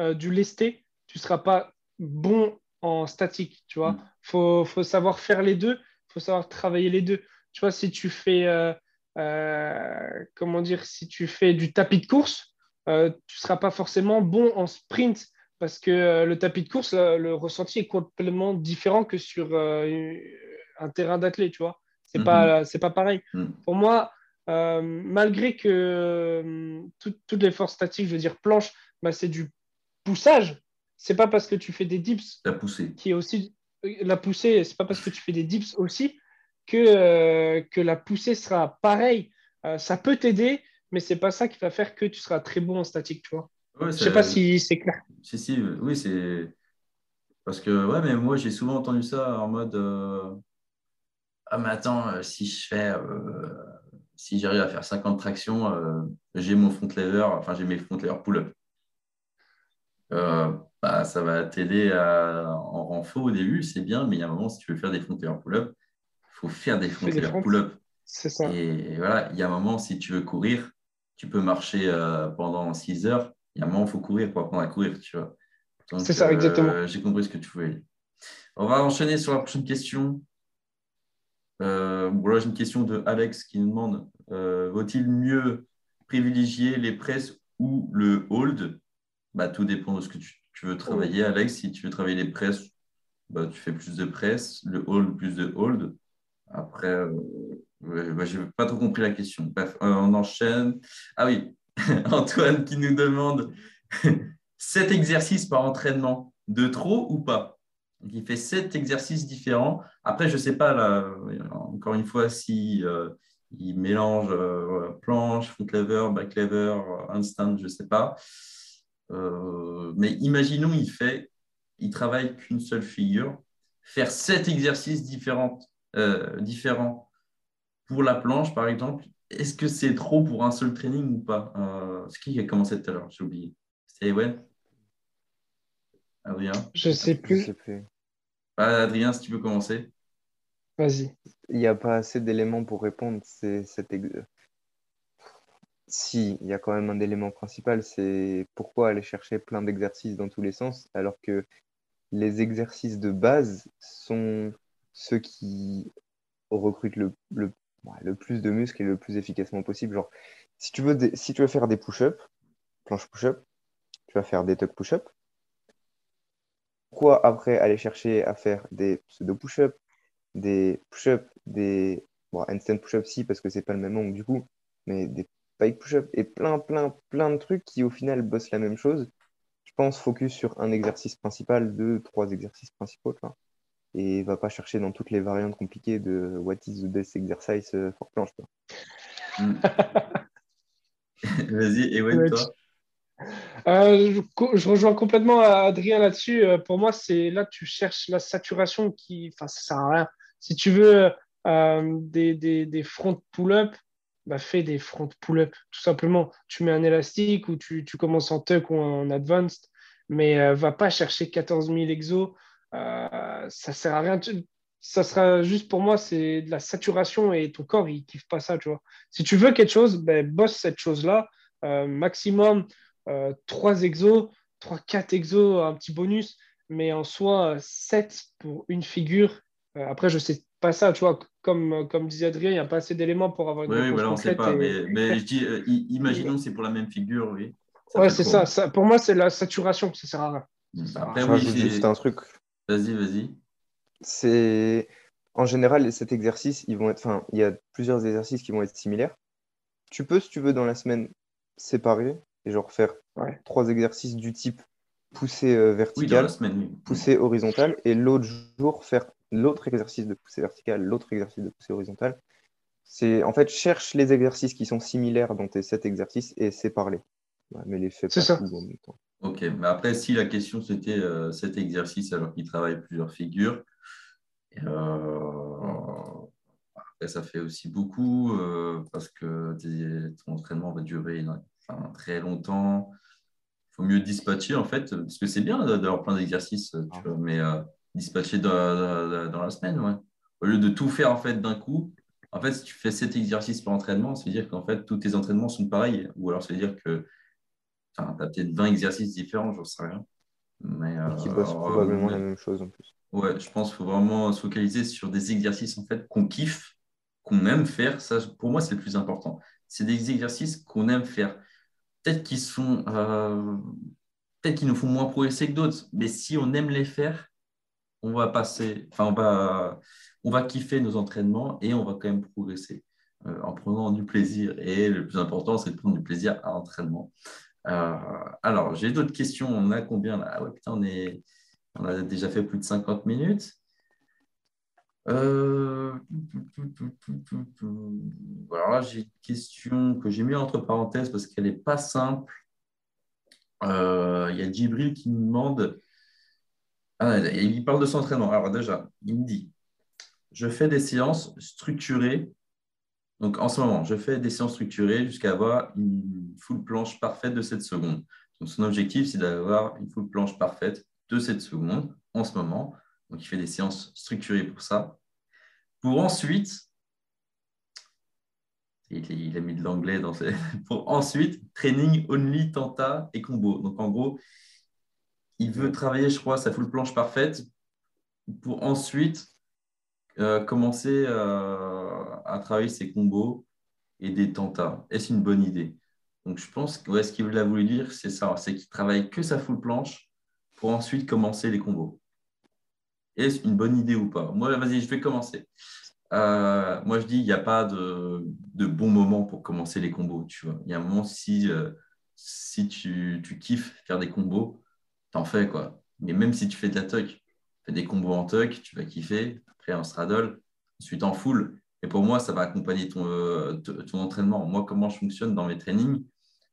S2: euh, du lesté, tu seras pas bon en statique, tu vois.
S1: Mm.
S2: Faut, faut savoir faire les deux, faut savoir travailler les deux. Tu vois, si tu fais, euh, euh, comment dire, si tu fais du tapis de course, tu seras pas forcément bon en sprint parce que euh, le tapis de course, le, le ressenti est complètement différent que sur euh, un terrain d'athlète, tu vois. C'est
S1: Mhm.
S2: pas, pareil.
S1: Mm.
S2: Pour moi, euh, malgré que euh, tout- toutes les forces statiques, je veux dire planche, bah, c'est du poussage. C'est pas parce que tu fais des dips qui est aussi la poussée, c'est pas parce que tu fais des dips aussi que, euh, que la poussée sera pareille. Ça peut t'aider, mais c'est pas ça qui va faire que tu seras très bon en statique, tu vois.
S1: Ouais,
S2: Je sais pas si c'est clair.
S1: Si, si, oui, c'est. Parce que, ouais, mais moi, j'ai souvent entendu ça en mode euh, Ah, mais attends, euh, si je fais. euh, si j'arrive à faire 50 tractions, euh, j'ai mon front lever, enfin, j'ai mes front lever pull-up. Bah, ça va t'aider à- en renfort au début, c'est bien, mais il y a un moment, si tu veux faire des front lever pull-up, il faut faire des front lever pull-up.
S2: C'est ça.
S1: Et voilà, il y a un moment, si tu veux courir, tu peux marcher pendant 6 heures. Y a un moment, il faut courir pour apprendre à courir, tu vois.
S2: C'est ça, exactement.
S1: Euh, j'ai compris ce que tu voulais. On va enchaîner sur la prochaine question. Euh, j'ai une question de Alex qui nous demande euh, vaut-il mieux privilégier les presses ou le hold? Bah, Tout dépend de ce que tu, veux travailler, Alex. Si tu veux travailler les presses, bah, tu fais plus de presse. Le hold, plus de hold. Après, euh, bah, je n'ai pas trop compris la question. Bref, on enchaîne. Ah oui, Antoine qui nous demande 7 exercices par entraînement, de trop ou pas? Il fait sept exercices différents. Après, je ne sais pas, là, encore une fois, si euh, il mélange euh, planche, foot lever, back lever, instant, je ne sais pas. Euh, mais imaginons, il fait, il travaille qu'une seule figure, faire sept exercices différents, différents pour la planche, par exemple. Est-ce que c'est trop pour un seul training ou pas? C'est qui qui a commencé tout à l'heure? J'ai oublié. C'était Ewen? Adrien?
S2: Je sais plus. sais
S1: plus. Ah, Adrien, si tu veux commencer.
S2: Vas-y.
S3: Il n'y a pas assez d'éléments pour répondre. C'est cet Si, il y a quand même un élément principal, c'est pourquoi aller chercher plein d'exercices dans tous les sens, alors que les exercices de base sont ceux qui recrutent le, le, le plus de muscles et le plus efficacement possible. Si tu veux, faire des push-ups, planche push-up, tu vas faire des tuck push-up, pourquoi après aller chercher à faire des pseudo push-up, des push-up, des bon, handstand push-up si parce que c'est pas le même angle du coup, mais des pike push-up et plein plein plein de trucs qui au final bossent la même chose. Je pense focus sur un exercice principal, deux, trois exercices principaux, et va pas chercher dans toutes les variantes compliquées de what is the best exercise for planche.
S1: Hmm. Vas-y, et ouais, toi
S2: euh, je, rejoins complètement Adrien là-dessus. Euh, pour moi, c'est là que tu cherches la saturation qui. Enfin, ça sert à rien. Si tu veux euh, des, des, des, front pull-up, bah, fais des front pull-up, tout simplement. Tu mets un élastique ou tu, tu commences en tuck ou en advanced, mais va pas chercher 14 000 exos. Ça sert à rien. ça sera juste pour moi, c'est de la saturation et ton corps, il kiffe pas ça, tu vois. Si tu veux quelque chose, ben, bosse cette chose-là. maximum euh, trois exos, 3, 4 exos, un petit bonus, mais en soi, 7 pour une figure. Euh, après, je sais pas ça, tu vois, comme, comme disait Adrien, il n'y a pas assez d'éléments pour avoir une
S1: Oui, voilà, on ne sait pas, mais, je dis, euh, imaginons que c'est pour la même figure, oui.
S2: ouais, c'est ça, ça, Pour moi, c'est la saturation, ça sert à rien.
S3: Après, oui, juste un truc.
S1: Vas-y, vas-y.
S3: C'est en général cet exercice, ils vont être, enfin, il y a plusieurs exercices qui vont être similaires. Tu peux, si tu veux, dans la semaine, séparer et genre faire trois exercices du type poussée euh, verticale, poussée horizontale, et l'autre jour faire l'autre exercice de poussée verticale, l'autre exercice de poussée horizontale. C'est en fait cherche les exercices qui sont similaires dans tes sept exercices et sépare-les. mais les fais pas
S2: ça.
S1: en même temps. Ok, mais après, si la question c'était euh, cet exercice alors qu'il travaille plusieurs figures, euh, après, ça fait aussi beaucoup parce que ton entraînement va durer très longtemps. Il faut mieux dispatcher, en fait, parce que c'est bien d'avoir plein d'exercices, mais euh, dispatcher dans, la semaine, ouais. Au lieu de tout faire en fait d'un coup, en fait, si tu fais cet exercice par entraînement, ça veut dire qu'en fait, tous tes entraînements sont pareils. Ou alors, ça veut dire que tu as peut-être 20 exercices différents, j'en sais rien.
S3: Mais, qui bossent probablement la même chose en plus.
S1: Ouais, je pense qu'il faut vraiment se focaliser sur des exercices en fait qu'on kiffe, qu'on aime faire. Ça, pour moi, c'est le plus important. C'est des exercices qu'on aime faire peut-être qu'ils sont euh, peut-être qu'ils nous font moins progresser que d'autres, mais si on aime les faire, on va passer, enfin on va, on va kiffer nos entraînements et on va quand même progresser euh, en prenant du plaisir. Et le plus important, c'est de prendre du plaisir à l'entraînement. Euh, alors, j'ai d'autres questions. On a combien là? Ah ouais, putain, on, est, on a déjà fait plus de 50 minutes. Euh... Alors là, j'ai une question que j'ai mis entre parenthèses parce qu'elle n'est pas simple. Euh, il y a Djibril qui me demande. Ah, il parle de son entraînement. Alors déjà, il me dit Je fais des séances structurées. Donc en ce moment, je fais des séances structurées jusqu'à avoir une full planche parfaite de 7 secondes. Donc son objectif, c'est d'avoir une full planche parfaite de 7 secondes en ce moment. Donc, il fait des séances structurées pour ça. Pour ensuite il, a mis de l'anglais dans ses... pour ensuite training only tenta et combo. Donc en gros, il veut travailler, je crois, sa full planche parfaite pour ensuite euh, commencer euh, à travailler ses combos et des tentas. Est-ce une bonne idée? Donc je pense que ce qu'il a voulu dire, c'est ça, c'est qu'il travaille que sa full planche pour ensuite commencer les combos. Est-ce une bonne idée ou pas? Moi, vas-y, je vais commencer. Euh, moi, je dis, il n'y a pas de, bon moment pour commencer les combos. Tu vois. Il y a un moment, si, si tu, kiffes faire des combos, t'en fais. quoi. Mais même si tu fais de la tuck, fais des combos en tuck, tu vas kiffer. Après, en straddle, ensuite en full. Et pour moi, ça va accompagner ton, euh, ton entraînement. Moi, comment je fonctionne dans mes trainings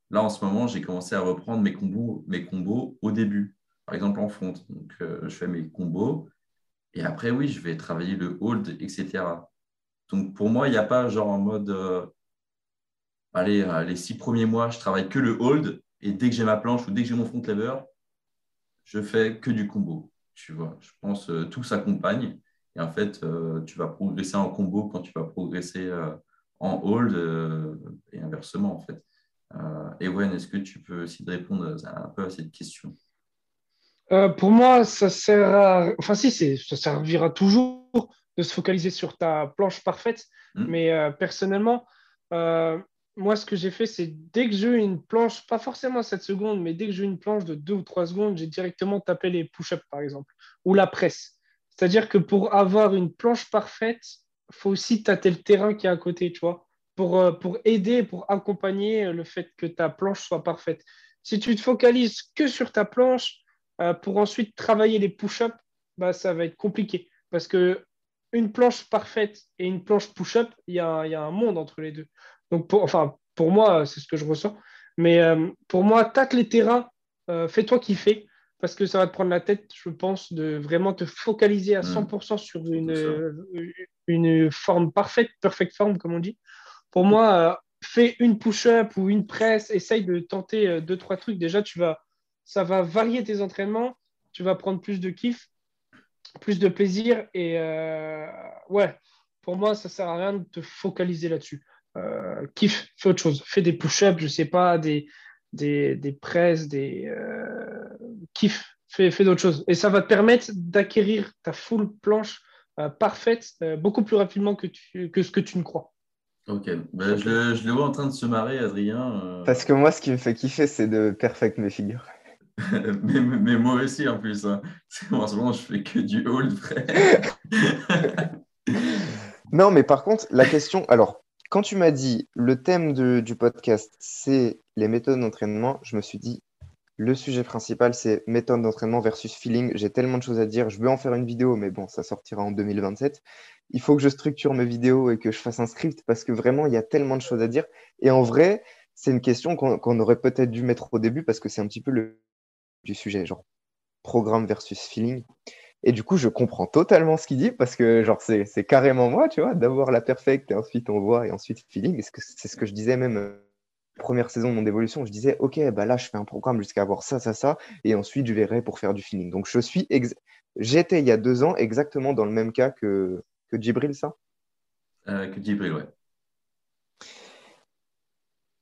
S1: Là, en ce moment, j'ai commencé à reprendre mes combos, mes combos au début. Par exemple, en front. Donc, je fais mes combos. Et après, oui, je vais travailler le hold, etc. Donc, pour moi, il n'y a pas genre en mode, euh, allez, euh, les six premiers mois, je travaille que le hold. Et dès que j'ai ma planche ou dès que j'ai mon front lever, je fais que du combo. Tu vois, je pense euh, tout s'accompagne. Et en fait, tu vas progresser en combo quand tu vas progresser en hold et inversement, en fait. Ewen, est-ce que tu peux essayer de répondre un peu à cette question?
S2: Euh, pour moi, ça sert à... Enfin, si, ça servira toujours de se focaliser sur ta planche parfaite. Mm. Mais euh, personnellement, euh, moi, ce que j'ai fait, c'est dès que j'ai eu une planche, pas forcément 7 secondes, mais dès que j'ai eu une planche de 2 ou 3 secondes, j'ai directement tapé les push-ups, par exemple, ou la presse. C'est-à-dire que pour avoir une planche parfaite, faut aussi tâter le terrain qui est à côté, tu vois, pour, pour aider, pour accompagner le fait que ta planche soit parfaite. Si tu te focalises que sur ta planche, euh, pour ensuite travailler les push-ups, bah, ça va être compliqué. Parce que une planche parfaite et une planche push-up, il y, a, un monde entre les deux. Donc, pour, enfin, pour moi, c'est ce que je ressens. Mais euh, pour moi, tâte les terrains, euh, fais-toi kiffer, parce que ça va te prendre la tête, je pense, de vraiment te focaliser à 100% mmh. sur une, une forme parfaite, perfect form, comme on dit. Pour moi, fais une push-up ou une presse, essaye de tenter deux, trois trucs. Déjà, tu vas ça va varier tes entraînements, tu vas prendre plus de kiff, plus de plaisir. Et euh, ouais, pour moi, ça sert à rien de te focaliser là-dessus. Euh, kiff, fais autre chose. Fais des push-ups, je sais pas, des, des, des presses, des euh, kiff, fais, fais d'autres choses. Et ça va te permettre d'acquérir ta full planche euh, parfaite beaucoup plus rapidement que, tu, que ce que tu ne crois.
S1: Ok, ben, je, le, je, le, vois en train de se marrer, Adrien.
S3: Parce que moi, ce qui me fait kiffer, c'est de perfect mes figures.
S1: mais, moi aussi en plus. Hein. En ce moment, je fais que du hold, frère.
S3: non, mais par contre, la question. Alors, quand tu m'as dit le thème du podcast, c'est les méthodes d'entraînement, je me suis dit le sujet principal, c'est méthode d'entraînement versus feeling. J'ai tellement de choses à dire. Je veux en faire une vidéo, mais bon, ça sortira en 2027. Il faut que je structure mes vidéos et que je fasse un script parce que vraiment, il y a tellement de choses à dire. Et en vrai, c'est une question qu'on aurait peut-être dû mettre au début parce que c'est un petit peu le du sujet, genre programme versus feeling. Et du coup, je comprends totalement ce qu'il dit parce que, genre, c'est carrément moi, tu vois, d'avoir la perfecte et ensuite on voit et ensuite feeling. C'est ce que je disais même euh, première saison de mon évolution. Je disais, OK, bah là, je fais un programme jusqu'à avoir ça, ça, ça, et ensuite je verrai pour faire du feeling. Donc, je suis, j'étais il y a deux ans exactement dans le même cas que, que Djibril, ça?
S1: Euh, Que Djibril, ouais.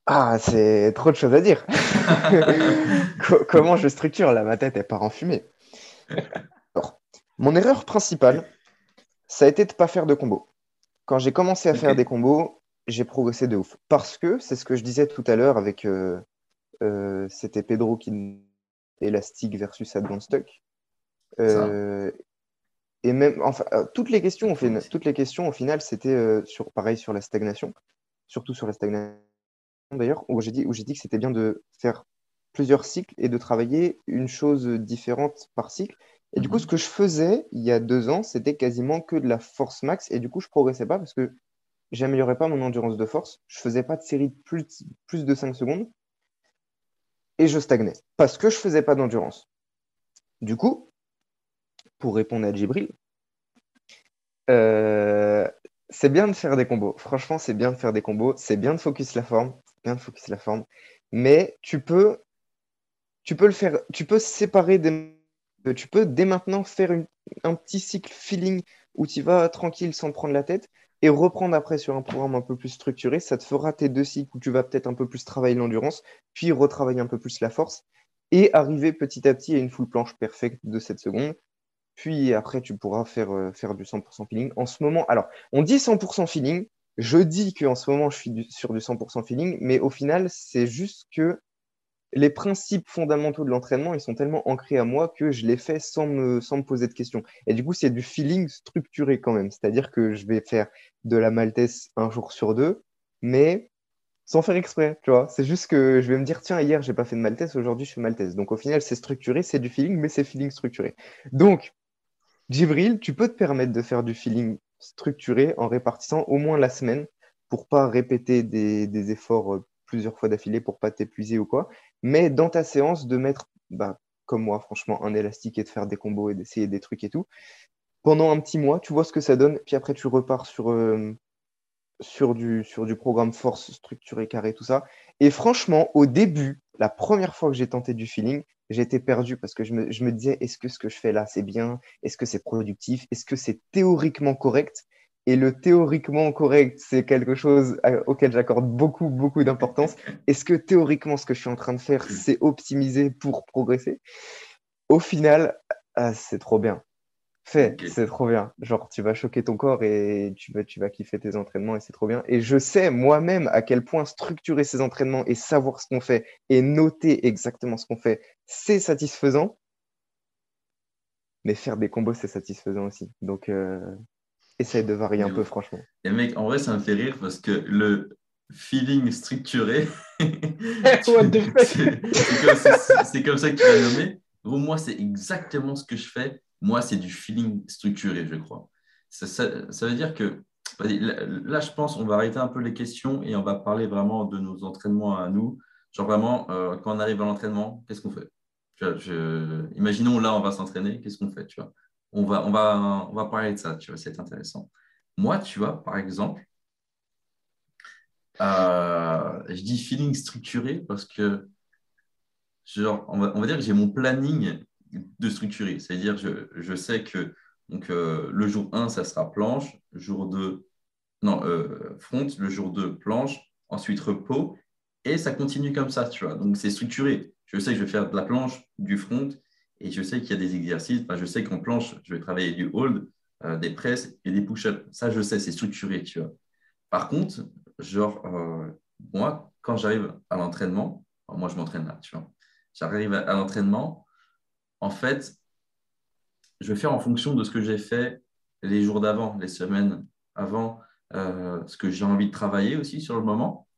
S3: Ah, c'est trop de choses à dire. Comment je structure là? Ma tête, est part en fumée. mon erreur principale, ça a été de ne pas faire de combos. Quand j'ai commencé à faire des combos, j'ai progressé de ouf. Parce que, c'est ce que je disais tout à l'heure avec. Euh, euh, c'était Pedro qui. Elastic versus Advanced. Euh, et même. Enfin, toutes les questions, toutes les questions au final, c'était sur, pareil sur la stagnation. Surtout sur la stagnation d'ailleurs, où j'ai dit, où j'ai dit que c'était bien de faire plusieurs cycles et de travailler une chose différente par cycle. Et du coup, mhm. ce que je faisais il y a deux ans, c'était quasiment que de la force max. Et du coup, je progressais pas parce que j'améliorais pas mon endurance de force. Je faisais pas de série de plus, plus de 5 secondes. Et je stagnais parce que je faisais pas d'endurance. Du coup, pour répondre à Djibril, euh, c'est bien de faire des combos. Franchement, c'est bien de faire des combos. C'est bien de focus la forme bien de focus la forme. Mais tu peux, tu peux le faire, tu peux séparer des, tu peux dès maintenant faire un petit cycle feeling où tu vas tranquille sans prendre la tête. Et reprendre après sur un programme un peu plus structuré, ça te fera tes deux cycles où tu vas peut-être un peu plus travailler l'endurance, puis retravailler un peu plus la force, et arriver petit à petit à une full planche perfecte de 7 secondes. Puis après, tu pourras faire, euh, faire du 100% feeling. En ce moment, alors, on dit 100% feeling. Je dis qu'en ce moment, je suis sur du 100% feeling, mais au final, c'est juste que les principes fondamentaux de l'entraînement, ils sont tellement ancrés à moi que je les fais sans me, sans me poser de questions. Et du coup, c'est du feeling structuré quand même. C'est-à-dire que je vais faire de la maltesse un jour sur deux, mais sans faire exprès, tu vois. C'est juste que je vais me dire, tiens, hier, j'ai pas fait de maltesse, aujourd'hui, je fais maltesse. Donc, au final, c'est structuré, c'est du feeling, mais c'est feeling structuré. Donc, Djibril, tu peux te permettre de faire du feeling structuré en répartissant au moins la semaine pour pas répéter des, des efforts euh, plusieurs fois d'affilée pour pas t'épuiser ou quoi. Mais dans ta séance, de mettre, bah, comme moi, franchement, un élastique et de faire des combos et d'essayer des trucs et tout. Pendant un petit mois, tu vois ce que ça donne, puis après tu repars sur, euh, sur du programme force structuré, carré, tout ça. Et franchement, au début, la première fois que j'ai tenté du feeling, j'étais perdu parce que je me, je me disais, est-ce que ce que je fais là, c'est bien? Est-ce que c'est productif? Est-ce que c'est théoriquement correct? Et le théoriquement correct, c'est quelque chose auquel j'accorde beaucoup, beaucoup d'importance. Est-ce que théoriquement, ce que je suis en train de faire, c'est optimiser pour progresser? Au final, ah, c'est trop bien. Fait, c'est trop bien. Genre, tu vas choquer ton corps et tu vas, tu vas kiffer tes entraînements et c'est trop bien. Et je sais moi-même à quel point structurer ces entraînements et savoir ce qu'on fait et noter exactement ce qu'on fait, c'est satisfaisant. Mais faire des combos, c'est satisfaisant aussi. Donc, euh, essaye de varier un peu, franchement.
S1: Et mec, en vrai, ça me fait rire parce que le feeling structuré,
S2: c'est
S1: comme, ça que tu l'as nommé. Moi, c'est exactement ce que je fais. Moi, c'est du feeling structuré, je crois. Ça, ça, veut dire que là, je pense, on va arrêter un peu les questions et on va parler vraiment de nos entraînements à nous. Genre vraiment, euh, quand on arrive à l'entraînement, qu'est-ce qu'on fait? Imaginons là, on va s'entraîner, qu'est-ce qu'on fait tu vois? On va, on, va, on va parler de ça, tu vois, c'est intéressant. Moi, tu vois, par exemple, euh, je dis feeling structuré parce que, genre, on va, dire que j'ai mon planning de structuré. C'est-à-dire, je, je, sais que donc, euh, le jour 1, ça sera planche, jour 2, non, euh, front, le jour 2, planche, ensuite repos, et ça continue comme ça, tu vois. Donc, c'est structuré. Je sais que je vais faire de la planche, du front, et je sais qu'il y a des exercices, je sais qu'en planche, je vais travailler du hold, euh, des presses et des push-ups. Ça, je sais, c'est structuré, tu vois. Par contre, genre, euh, moi, quand j'arrive à l'entraînement, moi, je m'entraîne là, tu vois. J'arrive à, l'entraînement, en fait, je vais faire en fonction de ce que j'ai fait les jours d'avant, les semaines avant, euh, ce que j'ai envie de travailler aussi sur le moment.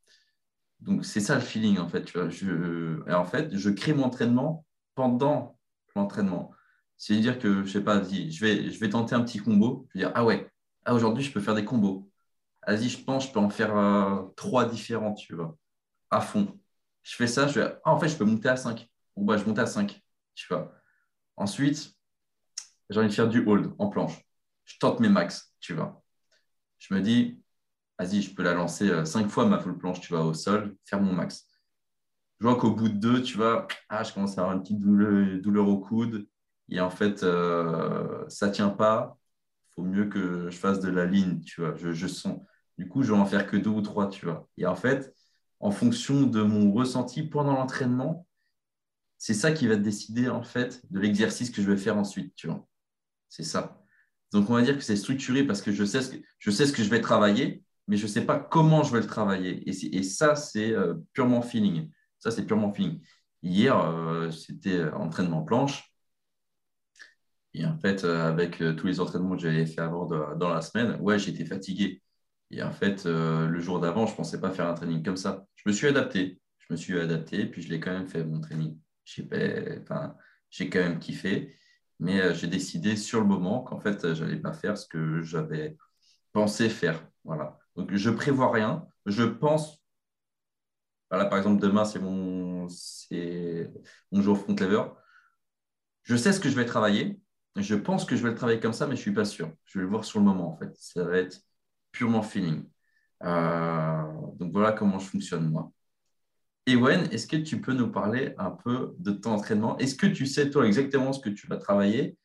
S1: Donc, c'est ça le feeling, en fait. Et en fait, je crée mon entraînement pendant l'entraînement. C'est-à-dire que, je sais pas, je vais, je vais tenter un petit combo. Je vais dire, ah ouais, ah, aujourd'hui, je peux faire des combos. Vas-y, je pense, je peux en faire euh, trois différents, tu vois, à fond. Je fais ça, je vais, ah, en fait, je peux monter à 5. Bon, bah, je monte à 5, tu vois. Ensuite, j'ai envie de faire du hold en planche. Je tente mes max, tu vois. Je me dis, vas-y, je peux la lancer euh, cinq fois ma full planche, tu vois, au sol, faire mon max je vois qu'au bout de deux, tu vois, ah, je commence à avoir une petite douleur, au coude. Et en fait, euh, ça ne tient pas. Il faut mieux que je fasse de la ligne, tu vois. Je, sens. Du coup, je vais en faire que deux ou trois, tu vois. Et en fait, en fonction de mon ressenti pendant l'entraînement, c'est ça qui va décider, en fait, de l'exercice que je vais faire ensuite, tu vois. C'est ça. Donc, on va dire que c'est structuré parce que je sais ce que je, sais ce que je vais travailler, mais je ne sais pas comment je vais le travailler. Et, ça, c'est euh, purement feeling. Ça, c'est purement feeling. Hier, euh, c'était entraînement planche. Et en fait, euh, avec euh, tous les entraînements que j'avais fait avant dans la semaine, ouais, j'étais fatigué. Et en fait, le jour d'avant, je ne pensais pas faire un training comme ça. Je me suis adapté. Je me suis adapté, puis je l'ai quand même fait, mon training. J'ai quand même kiffé. Mais j'ai décidé sur le moment qu'en fait, je n'allais pas faire ce que j'avais pensé faire. Voilà. Donc, je prévois rien. Je pense voilà, par exemple, demain, c'est mon, mon jour front lever. Je sais ce que je vais travailler. Je pense que je vais le travailler comme ça, mais je ne suis pas sûr. Je vais le voir sur le moment, en fait. Ça va être purement feeling. Euh, donc voilà comment je fonctionne, moi. Ewen, est-ce que tu peux nous parler un peu de ton entraînement? Est-ce que tu sais, toi, exactement ce que tu vas travailler?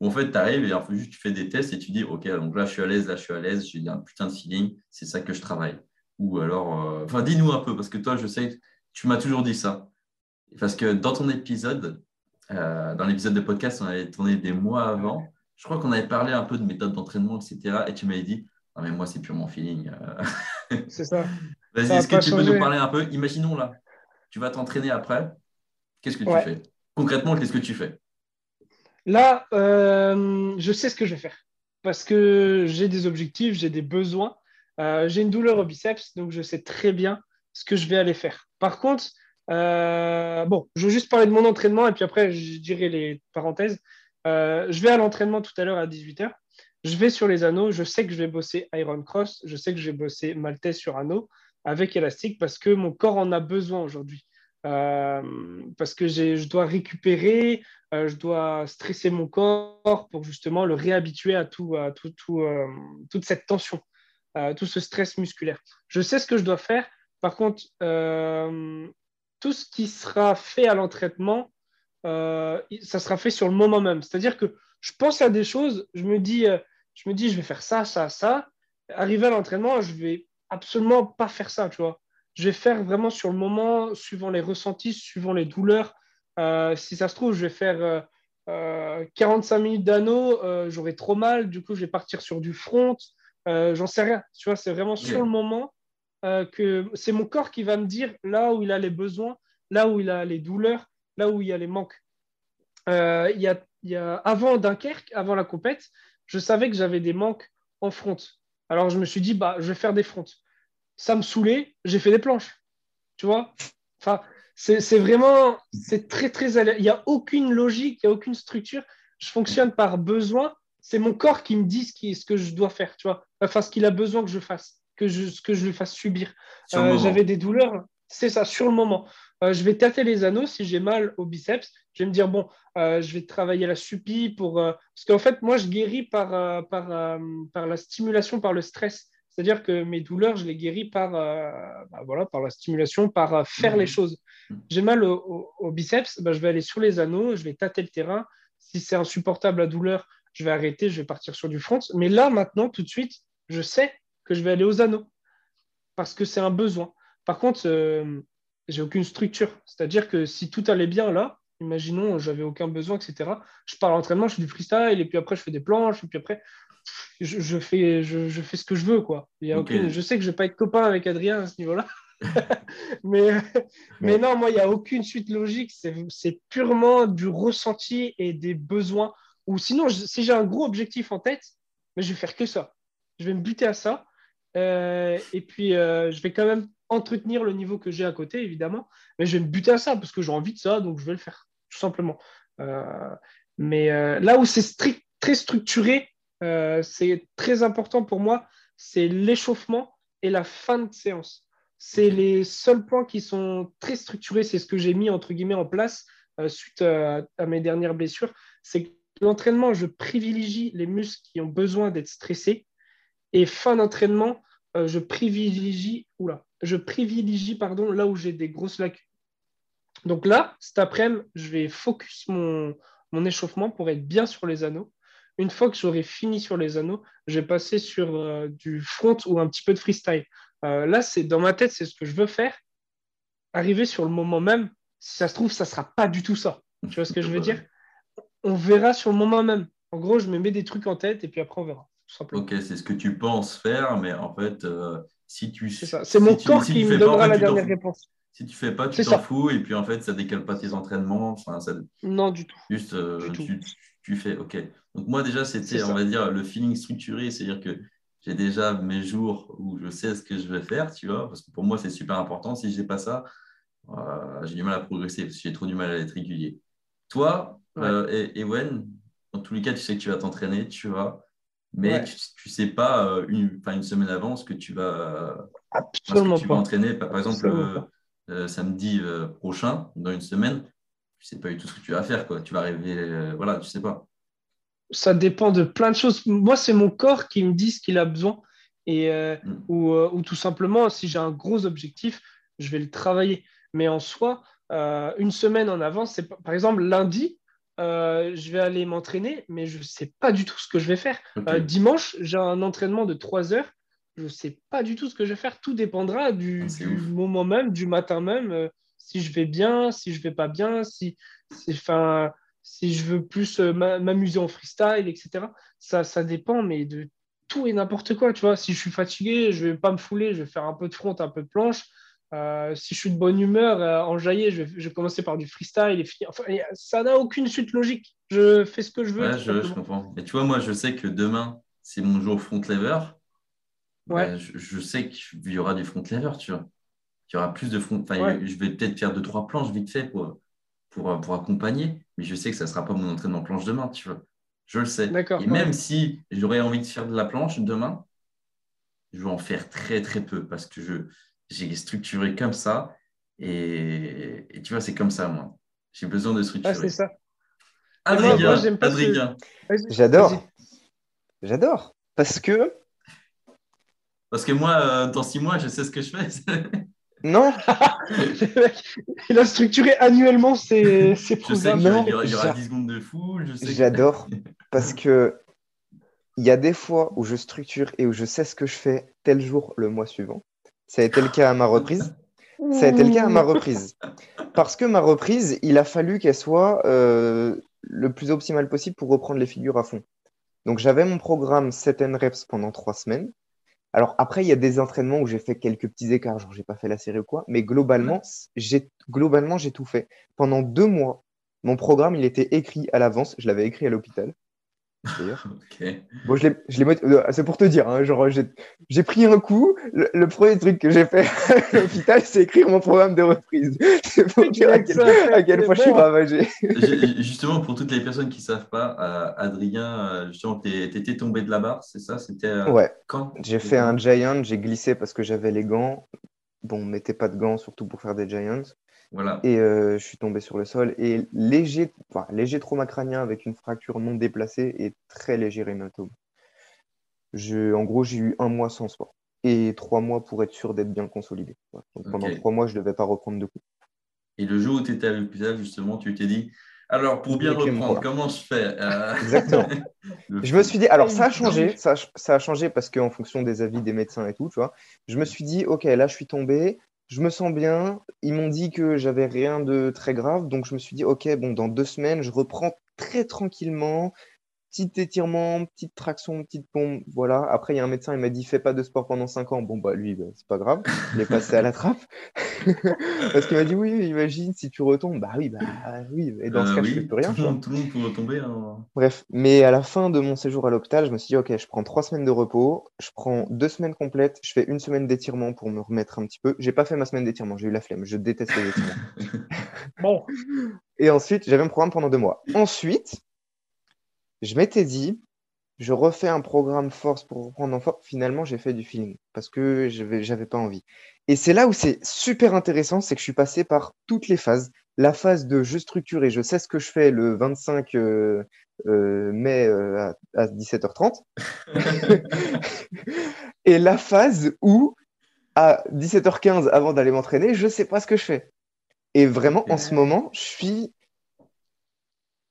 S1: Ou en fait, tu arrives et en fait, juste tu fais des tests et tu dis, OK, donc là, je suis à l'aise, là, je suis à l'aise, j'ai un putain de feeling, c'est ça que je travaille. Ou alors, euh, enfin, dis-nous un peu, parce que toi, je sais, tu m'as toujours dit ça. Parce que dans ton épisode, euh, dans l'épisode de podcast, on avait tourné des mois avant, je crois qu'on avait parlé un peu de méthode d'entraînement, etc. Et tu m'avais dit, ah, mais moi, c'est purement feeling.
S2: c'est ça.
S1: Vas-y, est-ce que tu peux nous parler un peu? Imaginons là, tu vas t'entraîner après. Qu'est-ce que tu fais? Concrètement, qu'est-ce que tu fais?
S2: Là, euh, je sais ce que je vais faire parce que j'ai des objectifs, j'ai des besoins. Euh, j'ai une douleur au biceps, donc je sais très bien ce que je vais aller faire. Par contre, euh, bon, je veux juste parler de mon entraînement et puis après, je dirai les parenthèses. je vais à l'entraînement tout à l'heure à 18h. Je vais sur les anneaux. Je sais que je vais bosser Iron Cross. Je sais que je vais bosser Maltese sur anneau avec élastique parce que mon corps en a besoin aujourd'hui. Euh, parce que je dois récupérer, euh, je dois stresser mon corps pour justement le réhabituer à, tout, à tout, tout, euh, toute cette tension, tout ce stress musculaire. Je sais ce que je dois faire. Par contre, tout ce qui sera fait à l'entraînement, ça sera fait sur le moment même. C'est-à-dire que je pense à des choses, je me dis, je me dis, je vais faire ça, ça, ça. Arrivé à l'entraînement, je vais absolument pas faire ça, tu vois je vais faire vraiment sur le moment, suivant les ressentis, suivant les douleurs. Euh, si ça se trouve, je vais faire 45 euh, euh, minutes d'anneau, j'aurai trop mal, du coup, je vais partir sur du front. J'en sais rien. Tu vois, c'est vraiment sur le moment que c'est mon corps qui va me dire là où il a les besoins, là où il a les douleurs, là où il y a les manques. il, y a, il y a, avant Dunkerque, avant la compète, je savais que j'avais des manques en front. Alors je me suis dit, bah, je vais faire des fronts ça me saoulait, j'ai fait des planches. Tu vois? Enfin, c'est vraiment, c'est très, très. Il n'y a aucune logique, il n'y a aucune structure. Je fonctionne par besoin. C'est mon corps qui me dit ce, qui, ce que je dois faire, tu vois Enfin, ce qu'il a besoin que je fasse, que je, que je lui fasse subir. Euh, j'avais des douleurs, c'est ça, sur le moment. Euh, je vais tâter les anneaux si j'ai mal au biceps. Je vais me dire, bon, euh, je vais travailler la supie pour. Parce qu'en fait, moi, je guéris par, par, par la stimulation, par le stress. C'est-à-dire que mes douleurs, je les guéris par, euh, bah, voilà, par la stimulation, par euh, faire les mmh. choses. Mmh. J'ai mal au, biceps, bah, je vais aller sur les anneaux, je vais tâter le terrain. Si c'est insupportable la douleur, je vais arrêter, je vais partir sur du front. Mais là, maintenant, tout de suite, je sais que je vais aller aux anneaux parce que c'est un besoin. Par contre, euh, j'ai aucune structure. C'est-à-dire que si tout allait bien là, imaginons, j'avais aucun besoin, etc. Je pars à l'entraînement, je fais du freestyle, et puis après, je fais des planches, et puis après, je, fais, je, fais ce que je veux. Quoi. Il y a je sais que je ne vais pas être copain avec Adrien à ce niveau-là. mais, mais non, moi, il n'y a aucune suite logique. C'est purement du ressenti et des besoins. Ou sinon, si j'ai un gros objectif en tête, mais je vais faire que ça. Je vais me buter à ça. Euh, et puis, euh, je vais quand même entretenir le niveau que j'ai à côté, évidemment. Mais je vais me buter à ça parce que j'ai envie de ça, donc je vais le faire, tout simplement. Euh, mais là où c'est strict, très structuré, c'est très important pour moi, c'est l'échauffement et la fin de séance. C'est les seuls points qui sont très structurés. C'est ce que j'ai mis entre guillemets en place suite à, mes dernières blessures. C'est que l'entraînement, je privilégie les muscles qui ont besoin d'être stressés. Et fin d'entraînement, euh, je privilégie, je privilégie pardon, là où j'ai des grosses lacunes. Donc là, cet après-midi, je vais focus mon, mon échauffement pour être bien sur les anneaux une fois que j'aurai fini sur les anneaux, je vais passer sur euh, du front ou un petit peu de freestyle. Euh, là, c'est dans ma tête, c'est ce que je veux faire. Arriver sur le moment même, si ça se trouve, ça ne sera pas du tout ça. Tu vois ce que je veux dire? On verra sur le moment même. En gros, je me mets des trucs en tête et puis après, on verra.
S1: Ok, c'est ce que tu penses faire, mais en fait, euh, si tu.
S2: C'est ça. C'est mon corps qui me donnera la dernière réponse.
S1: Si tu fais pas, tu t'en fous et puis en fait, ça décale pas tes entraînements. Enfin,
S2: Non, du tout.
S1: Juste, tu, fais, ok. Donc moi déjà, c'était, on va dire, le feeling structuré, c'est-à-dire que j'ai déjà mes jours où je sais ce que je vais faire, tu vois, parce que pour moi, c'est super important. Si je n'ai pas ça, euh, j'ai du mal à progresser parce que j'ai trop du mal à être régulier. Toi, euh, et Ewen, dans tous les cas, tu sais que tu vas t'entraîner, tu vas, mais tu ne sais pas euh, une, une semaine avant ce que tu vas,
S2: Absolument
S1: tu vas entraîner. Par, exemple, samedi prochain, dans une semaine, tu sais pas du tout ce que tu vas faire. Quoi. Tu vas arriver, voilà, tu sais pas
S2: ça dépend de plein de choses. Moi, c'est mon corps qui me dit ce qu'il a besoin. Et, euh, mm. euh, ou, tout simplement, si j'ai un gros objectif, je vais le travailler. Mais en soi, euh, une semaine en avance, c'est par exemple lundi, euh, je vais aller m'entraîner, mais je ne sais pas du tout ce que je vais faire. Euh, dimanche, j'ai un entraînement de 3 heures. Je ne sais pas du tout ce que je vais faire. Tout dépendra du,
S1: Ah,
S2: du moment même, du matin même, euh, si je vais bien, si je vais pas bien, si, si, enfin, si je veux plus m'a- m'amuser en freestyle, etc. Ça, ça dépend, mais de tout et n'importe quoi. Tu vois, si je suis fatigué, je vais pas me fouler, je vais faire un peu de front, un peu de planche. Euh, si je suis de bonne humeur, euh, enjaillé, je vais, je vais commencer par du freestyle et finir. Enfin, ça n'a aucune suite logique. Je fais ce que je veux.
S1: Ouais, je, je comprends. Et tu vois, moi, je sais que demain, c'est mon jour front lever.
S2: Ouais.
S1: Bah, je, je sais qu'il y aura du front lever, tu vois. Il y aura plus de front. Enfin,
S2: Ouais.
S1: je vais peut-être faire deux, trois planches vite fait pour, pour, pour accompagner, mais je sais que ça ne sera pas mon entraînement planche demain, tu vois. Je le sais.
S2: D'accord,
S1: Et
S2: ouais.
S1: même si j'aurais envie de faire de la planche demain, je vais en faire très, très peu parce que je, j'ai structuré comme ça. Et, et tu vois, c'est comme ça, moi. J'ai besoin de
S2: Ah,
S1: structurer.
S2: c'est ça.
S1: Adrien,
S2: ce-
S1: Adrien.
S3: J'adore. J'adore. Parce que,
S1: Parce que moi, euh, dans six mois, je sais ce que je fais.
S3: non,
S2: Il a structuré annuellement ses, ses
S1: je sais
S2: programmes.
S1: qu'il y aura,
S3: Non,
S1: il y aura- il y aura
S3: j'a-
S1: 10 secondes de fou. Je sais que-
S3: j'adore. Parce que il y a des fois où je structure et où je sais ce que je fais tel jour le mois suivant. Ça a été le cas à ma reprise. Ça a été le cas à ma reprise. Parce que ma reprise, il a fallu qu'elle soit euh, le plus optimale possible pour reprendre les figures à fond. Donc j'avais mon programme 7N reps pendant trois semaines. Alors après, il y a des entraînements où j'ai fait quelques petits écarts, genre j'ai pas fait la série ou quoi, mais globalement, j'ai globalement j'ai tout fait. Pendant deux mois, mon programme il était écrit à l'avance. Je l'avais écrit à l'hôpital. D'ailleurs. Bon, je l'ai, je l'ai mot- euh, c'est pour te dire, hein, genre, j'ai, j'ai pris un coup. Le, le premier truc que j'ai fait à l'hôpital, c'est écrire mon programme de reprise. C'est pour dire à quel, à quel point je suis ravagé.
S1: Justement, pour toutes les personnes qui ne savent pas, euh, Adrien, euh, justement, t'étais tombé de la barre, c'est ça? C'était euh,
S3: Ouais,
S1: quand?
S3: J'ai fait un giant, j'ai glissé parce que j'avais les gants. Bon, mettez pas de gants, surtout pour faire des giants.
S1: Voilà.
S3: Et euh, je suis tombé sur le sol. Et léger, enfin, léger trauma crânien avec une fracture non déplacée et très léger hématome. Je, en gros, j'ai eu un mois sans sport. Et trois mois pour être sûr d'être bien consolidé. Voilà. Donc, pendant trois mois, je devais pas reprendre de coups.
S1: Et le jour où tu étais à l'hôpital, justement, tu t'es dit alors, pour bien reprendre, comment je fais Euh,
S3: Exactement. Je me suis dit, alors ça a changé, ça, a- ça a changé parce qu'en fonction des avis des médecins et tout, tu vois, je me suis dit, ok, là je suis tombé, je me sens bien, ils m'ont dit que j'avais rien de très grave, donc je me suis dit, ok, bon, dans deux semaines, je reprends très tranquillement, petit étirement, petite traction, petite pompe, voilà. Après, il y a un médecin, il m'a dit, fais pas de sport pendant cinq ans. Bon, bah lui, bah, c'est pas grave, il est passé à la trappe. Parce qu'il m'a dit, oui, imagine si tu retombes, bah oui, bah oui, et dans ce
S1: Euh,
S3: cas,
S1: oui,
S3: je fais plus rien.
S1: Tout le monde, tout le monde peut retomber. hein.
S3: Bref, mais à la fin de mon séjour à l'hôpital, je me suis dit, ok, je prends trois semaines de repos, je prends deux semaines complètes, je fais une semaine d'étirement pour me remettre un petit peu. J'ai pas fait ma semaine d'étirement, j'ai eu la flemme, je déteste les étirements.
S2: Bon,
S3: Et ensuite, j'avais un programme pendant deux mois. Ensuite, je m'étais dit, je refais un programme force pour reprendre en force. Finalement, j'ai fait du feeling parce que j'avais, pas envie. Et c'est là où c'est super intéressant, c'est que je suis passé par toutes les phases. La phase de je structure et je sais ce que je fais le 25 euh, euh, mai euh, à, à 17h30. et la phase où à 17h15 avant d'aller m'entraîner, je sais pas ce que je fais. Et vraiment, en ce moment, je suis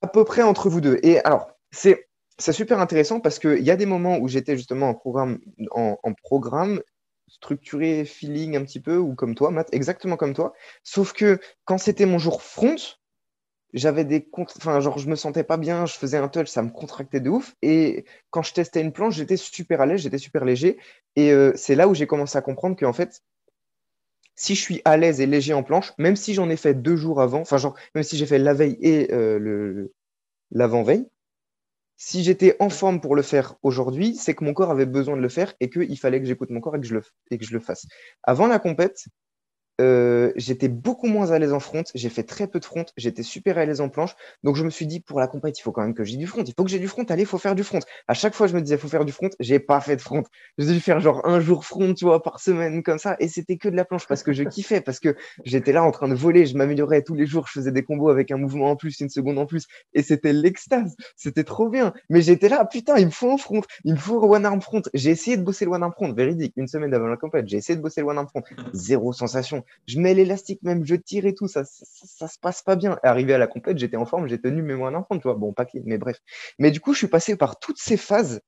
S3: à peu près entre vous deux. Et alors, c'est super intéressant parce qu'il y a des moments où j'étais justement en programme, en, en programme structuré, feeling un petit peu, ou comme toi, exactement comme toi. Sauf que quand c'était mon jour front, j'avais des enfin genre je me sentais pas bien, je faisais un touch, ça me contractait de ouf. Et quand je testais une planche, j'étais super à l'aise, j'étais super léger. Et euh, c'est là où j'ai commencé à comprendre qu'en fait, si je suis à l'aise et léger en planche, même si j'en ai fait deux jours avant, enfin genre même si j'ai fait la veille et euh, le l'avant-veille, si j'étais en forme pour le faire aujourd'hui, c'est que mon corps avait besoin de le faire et qu'il fallait que j'écoute mon corps et que je le, fasse. Avant la compète, euh, j'étais beaucoup moins à l'aise en front. J'ai fait très peu de front. J'étais super à l'aise en planche. Donc je me suis dit, pour la compète, il faut quand même que j'ai du front. Il faut que j'ai du front. Allez, il faut faire du front. À chaque fois, je me disais, il faut faire du front. J'ai pas fait de front. J'ai dû faire genre un jour front, tu vois, par semaine, comme ça. Et c'était que de la planche parce que je kiffais, parce que j'étais là en train de voler. Je m'améliorais tous les jours. Je faisais des combos avec un mouvement en plus, une seconde en plus. Et c'était l'extase. C'était trop bien. Mais j'étais là, putain, il me faut un front. Il me faut one arm front. J'ai essayé de bosser le one arm front. Véridique. Une semaine avant la compète, j'ai essayé de bosser le one arm front. Zéro sensation. Je mets l'élastique, même je tire et tout, ça, ça, se passe pas bien. Arrivé à la compète, j'étais en forme, j'ai tenu mes moins d'un tu vois. Bon, pas mais bref. Mais du coup, je suis passé par toutes ces phases.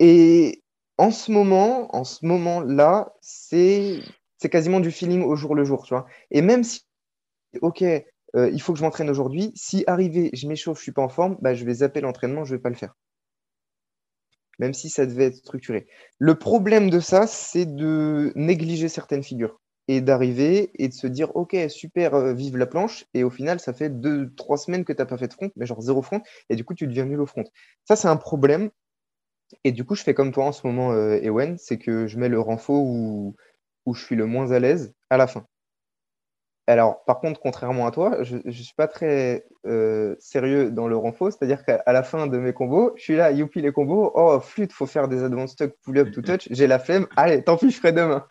S3: Et en ce moment, en ce moment-là, c'est quasiment du feeling au jour le jour, tu vois. Et même si, ok, euh, il faut que je m'entraîne aujourd'hui, si arrivé, je m'échauffe, je suis pas en forme, bah, je vais zapper l'entraînement, je vais pas le faire. Même si ça devait être structuré. Le problème de ça, c'est de négliger certaines figures et d'arriver et de se dire ok super euh, vive la planche. Et au final ça fait deux trois semaines que tu n'as pas fait de front mais genre zéro front. Et du coup tu deviens nul au front. Ça c'est un problème. Et du coup je fais comme toi en ce moment euh, Ewen c'est que je mets le renfort où où je suis le moins à l'aise à la fin. Alors, par contre, contrairement à toi, je ne suis pas très euh, sérieux dans le renfort, c'est-à-dire qu'à la fin de mes combos, je suis là, youpi les combos, oh flûte, faut faire des advanced tuck, pull-up, to touch, j'ai la flemme, allez, tant pis, je ferai demain.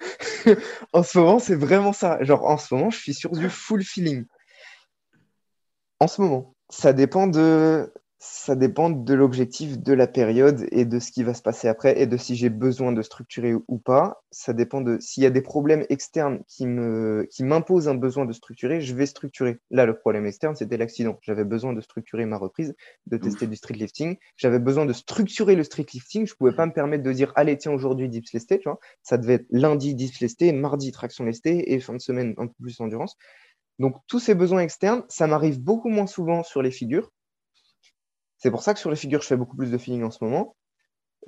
S3: en ce moment, c'est vraiment ça. Genre, en ce moment, je suis sur du full feeling. En ce moment, ça dépend de ça dépend de l'objectif, de la période et de ce qui va se passer après et de si j'ai besoin de structurer ou pas. Ça dépend de s'il y a des problèmes externes qui me qui m'imposent un besoin de structurer, je vais structurer. Là, le problème externe, c'était l'accident. J'avais besoin de structurer ma reprise, de tester du street lifting. J'avais besoin de structurer le street lifting. Je pouvais pas me permettre de dire allez tiens aujourd'hui dips lesté, tu vois. Ça devait être lundi dips lesté, mardi traction lestée et fin de semaine un peu plus endurance. Donc tous ces besoins externes, ça m'arrive beaucoup moins souvent sur les figures c'est pour ça que sur les figures, je fais beaucoup plus de feeling en ce moment.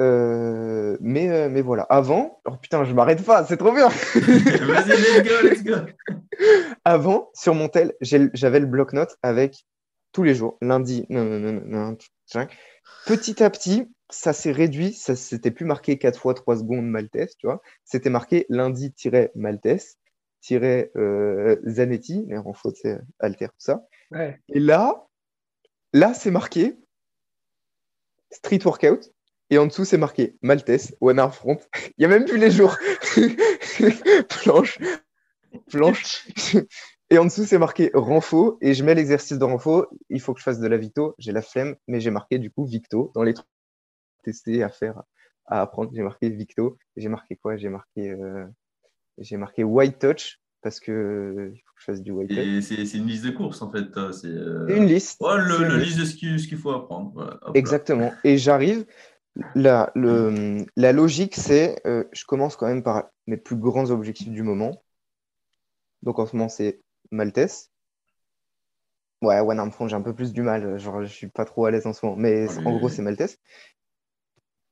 S3: Euh, mais, euh, mais voilà. Avant, oh putain, je m'arrête pas, c'est trop bien. Vas-y, let's go, let's go. Avant, sur mon tel, j'avais le bloc-notes avec tous les jours, lundi, petit à petit, ça s'est réduit, ça s'était plus marqué 4 fois 3 secondes Maltese, tu vois. C'était marqué lundi-Maltese, euh, Zanetti, mais en faute, c'est alter, tout ça. Et là, là, c'est marqué Street Workout. Et en dessous, c'est marqué Maltese, One Arm Front. Il n'y a même plus les jours. planche, planche. Et en dessous, c'est marqué Renfo. Et je mets l'exercice de Renfo. Il faut que je fasse de la Victo. J'ai la flemme, mais j'ai marqué du coup Victo dans les trucs testés à faire, à apprendre. J'ai marqué Victo. J'ai marqué quoi? J'ai marqué, euh, j'ai marqué White Touch parce que il faut que je fasse du white
S1: C'est une liste de courses en fait. C'est
S3: euh, une liste.
S1: Ouais, le, liste de ce qu'il faut apprendre.
S3: Exactement. Et j'arrive. La, le, la logique, c'est euh, je commence quand même par mes plus grands objectifs du moment. Donc en ce moment, c'est Maltese. Ouais, One Arm Front, j'ai un peu plus du mal. Genre, je suis pas trop à l'aise en ce moment. Mais en gros, c'est Maltese.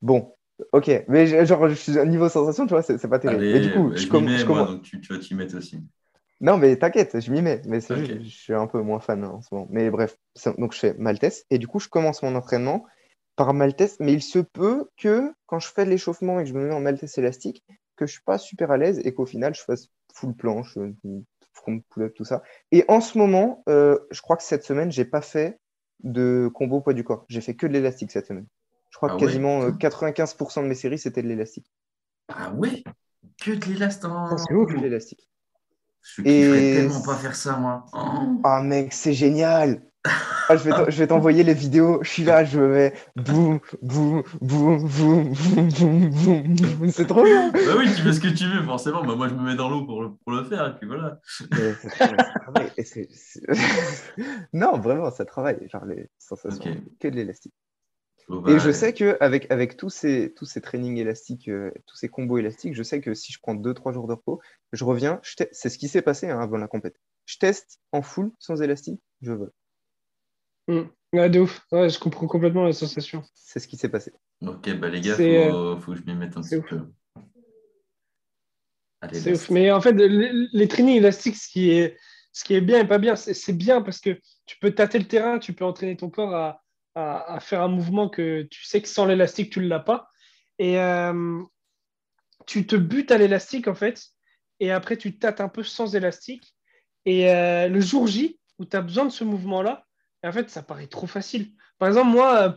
S3: Bon, Ok, mais genre, je suis niveau sensation, tu vois, c'est pas terrible.
S1: et du coup, je, je, mets, moi, donc tu, tu vas t'y mettre aussi.
S3: Non, mais t'inquiète, je m'y mets. Mais c'est juste, je suis un peu moins fan en ce moment. Mais bref, donc je fais Maltese. Et du coup, je commence mon entraînement par Maltese. Mais il se peut que quand je fais l'échauffement et que je me mets en Maltese élastique, que je suis pas super à l'aise et qu'au final, je fasse full planche, euh, front pull-up, tout ça. Et en ce moment, euh, je crois que cette semaine, j'ai pas fait de combo poids du corps. J'ai fait que de l'élastique cette semaine. Crois ah que quasiment 95% euh, de mes séries, c'était de l'élastique.
S1: Ah ouais? Que de l'élastique
S3: C'est ouf, de l'élastique.
S1: Je Et... tellement pas faire ça, moi. Oh.
S3: Ah, mec, c'est génial ah, je vais t'envoyer les vidéos. Je suis là, je me mets boum, boum, boum, boum, boum, boum, boum. C'est trop bien.
S1: Bah oui, tu fais ce que tu veux, forcément. Bah, moi, je me mets dans l'eau pour, pour, le faire, et puis voilà.
S3: non, vraiment, ça travaille. Genre les sensations, que de l'élastique. Et je sais que avec, avec tous, ces, tous ces trainings élastiques, euh, tous ces combos élastiques, je sais que si je prends 2-3 jours de repos, je reviens, c'est ce qui s'est passé hein, avant la compète. Je teste en full, sans élastique, je vole.
S2: Mmh. Ouais, de ouf. Ouais, je comprends complètement la sensation.
S3: C'est ce qui s'est passé.
S1: Ok, bah les gars, il euh, faut, que je m'y mette un petit peu.
S2: C'est ouf. Mais en fait, les, les, trainings élastiques, ce qui est, ce qui est bien et pas bien, c'est bien parce que tu peux tâter le terrain, tu peux entraîner ton corps à à, faire un mouvement que tu sais que sans l'élastique, tu ne l'as pas. Et euh, tu te butes à l'élastique, en fait, et après, tu tâtes un peu sans élastique. Et euh, le jour J, où tu as besoin de ce mouvement-là, en fait, ça paraît trop facile. Par exemple, moi, euh,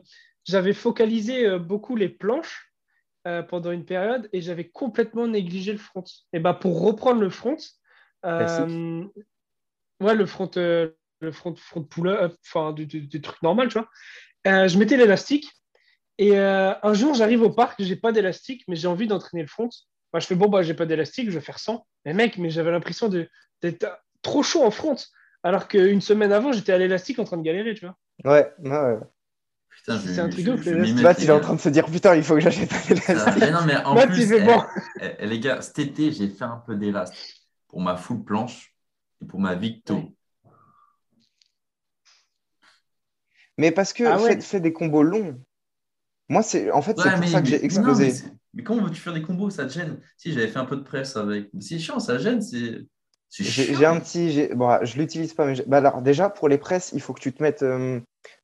S2: j'avais focalisé beaucoup les planches pendant une période et j'avais complètement négligé le front. Et bah, pour reprendre le front, ouais, le front, le front, front pull-up, enfin, des, trucs normaux, tu vois. Euh, je mettais l'élastique. Et euh, un jour, j'arrive au parc, j'ai pas d'élastique, mais j'ai envie d'entraîner le front. Moi, je fais bon, bah, j'ai pas d'élastique, je vais faire 100. Mais mec, mais j'avais l'impression de, T'es trop chaud en front. Alors qu'une semaine avant, j'étais à l'élastique en train de galérer, tu vois.
S3: Ouais, ouais, ouais.
S1: Putain, je-
S2: C'est un truc de ouf,
S3: Matt, il est en train de se dire putain, il faut que j'achète un élastique.
S1: mais non, mais en
S2: Matt,
S1: plus, eh,
S2: bon.
S1: eh, eh, les gars, cet été, j'ai fait un peu d'élastique pour ma full planche et pour ma Victo.
S2: Ouais.
S3: Mais parce que
S2: Ah ouais.
S3: fais, fais des combos longs. Moi, c'est en fait, c'est pour
S1: mais-
S3: ça que j'ai explosé.
S1: non, mais, comment veux-tu faire des combos? Ça te gêne. Si j'avais fait un peu de presse avec. C'est chiant, ça gêne. C'est
S3: J'ai un petit. Bon, je l'utilise pas, mais bah, alors, déjà, pour les presses, il faut que tu te mettes euh,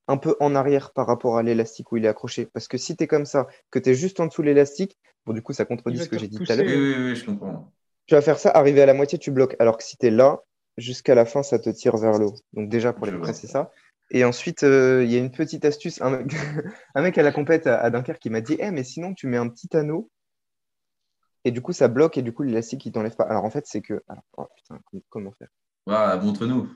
S3: un peu en arrière par rapport à l'élastique où il est accroché. Parce que si tu es comme ça, que tu es juste en dessous de l'élastique, bon, du coup, ça contredit ce que j'ai dit tout à l'heure.
S1: Oui, oui, oui, je comprends.
S3: Tu vas faire ça, arriver à la moitié, tu bloques. Alors que si tu es là, jusqu'à la fin, ça te tire vers le haut. Donc, déjà, pour les
S1: Je
S3: presses, c'est ça. Et ensuite, euh, il y a une petite astuce. Un mec, un mec à la compète à, à Dunkerque qui m'a dit Eh, mais sinon, tu mets un petit anneau. Et du coup, ça bloque et du coup, l'élastique, il t'enlève pas. Alors, en fait, c'est que. alors, oh, putain, comment faire?
S1: Ouais, Montre-nous.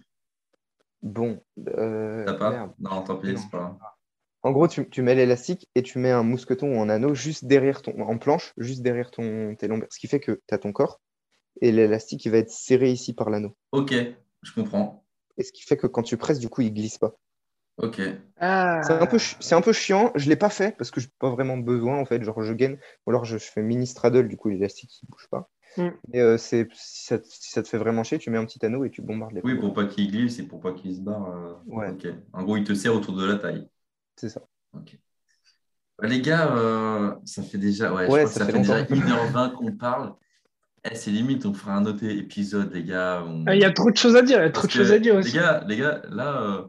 S3: Bon. euh,
S1: T'as pas?
S3: merde.
S1: Non, tant pis, c'est pas.
S3: En gros, tu, tu mets l'élastique et tu mets un mousqueton ou un anneau juste derrière ton, en planche, juste derrière ton, tes lombaires. Ce qui fait que tu as ton corps et l'élastique, il va être serré ici par l'anneau.
S1: Ok, je comprends.
S3: Et ce qui fait que quand tu presses, du coup, il glisse pas.
S1: Ok.
S2: Ah.
S3: C'est un peu, c'est un peu chiant. Je l'ai pas fait parce que j'ai pas vraiment besoin, en fait. Genre, je gaine ou alors je, je fais mini straddle, du coup, l'élastique, il bouge pas.
S2: Mm.
S3: Mais euh, c'est, si, ça, te- si ça te fait vraiment chier, tu mets un petit anneau et tu bombardes les
S1: Oui, pour pas qu'il glisse et pour pas qu'il se barre. euh,
S3: Ouais.
S1: Ok. En gros, il te serre autour de la taille.
S3: C'est ça.
S1: Ok. Bah, les gars, euh, ça fait déjà, ouais, je
S3: Ouais,
S1: que
S3: ça
S1: ça
S3: fait
S1: fait déjà
S3: longtemps.
S1: 1h20 qu'on parle. Eh, c'est limite, on fera un autre épisode, les gars. on-
S2: Ah, Il y a trop de choses à dire, il y a trop
S1: Parce
S2: de choses à dire aussi.
S1: Les gars, les gars là, euh,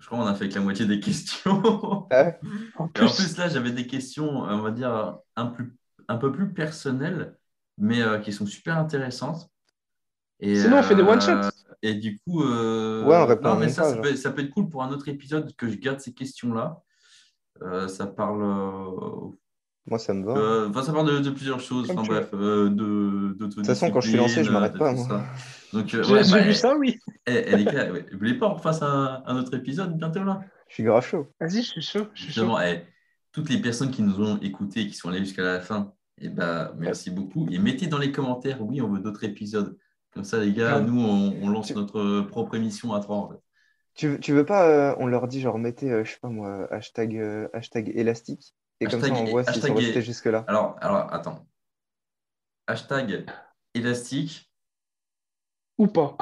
S1: je crois qu'on a fait que la moitié des questions.
S3: Ah ouais
S2: En plus,
S1: en plus, là, j'avais des questions, on va dire, un, plus, un peu plus personnelles, mais euh, qui sont super intéressantes. Et,
S2: Sinon, on fait des
S1: euh,
S2: one-shots.
S1: Et du coup, euh,
S3: Ouais, on répond
S1: non,
S3: en
S1: mais
S3: même
S1: ça,
S3: pas,
S1: ça
S3: genre.
S1: peut, ça peut être cool pour un autre épisode que je garde ces questions-là. Euh, ça parle, euh,
S3: Moi, ça me va.
S1: euh, enfin, ça parle de, de plusieurs choses. Enfin bref, euh, de, de toute
S3: façon, quand je suis lancé, je m'arrête pas, moi.
S1: Donc, euh,
S2: j'ai
S1: ouais,
S2: j'ai
S1: bah,
S2: vu
S1: eh,
S2: ça, oui.
S1: eh, eh, les gars, ouais, vous voulez pas qu'on fasse un, un autre épisode bientôt là
S3: Je suis grave chaud.
S2: Vas-y, je suis chaud. Je suis chaud.
S1: Justement, eh, toutes les personnes qui nous ont écoutés et qui sont allées jusqu'à la fin, eh ben, merci beaucoup. Et mettez dans les commentaires, oui, on veut d'autres épisodes. Comme ça, les gars,
S3: Ouais.
S1: nous, on, on lance
S3: Tu-
S1: notre propre émission à trois. En fait.
S3: Tu, veux- tu veux pas, euh, on leur dit, genre, mettez, euh, je sais pas moi, hashtag, euh, hashtag élastique? Et comme ça,
S1: Hashtag-
S3: on voit s'ils sont
S1: hashtag-
S3: restés jusque-là.
S1: Alors, alors, attends. Hashtag élastique.
S2: Ou pas.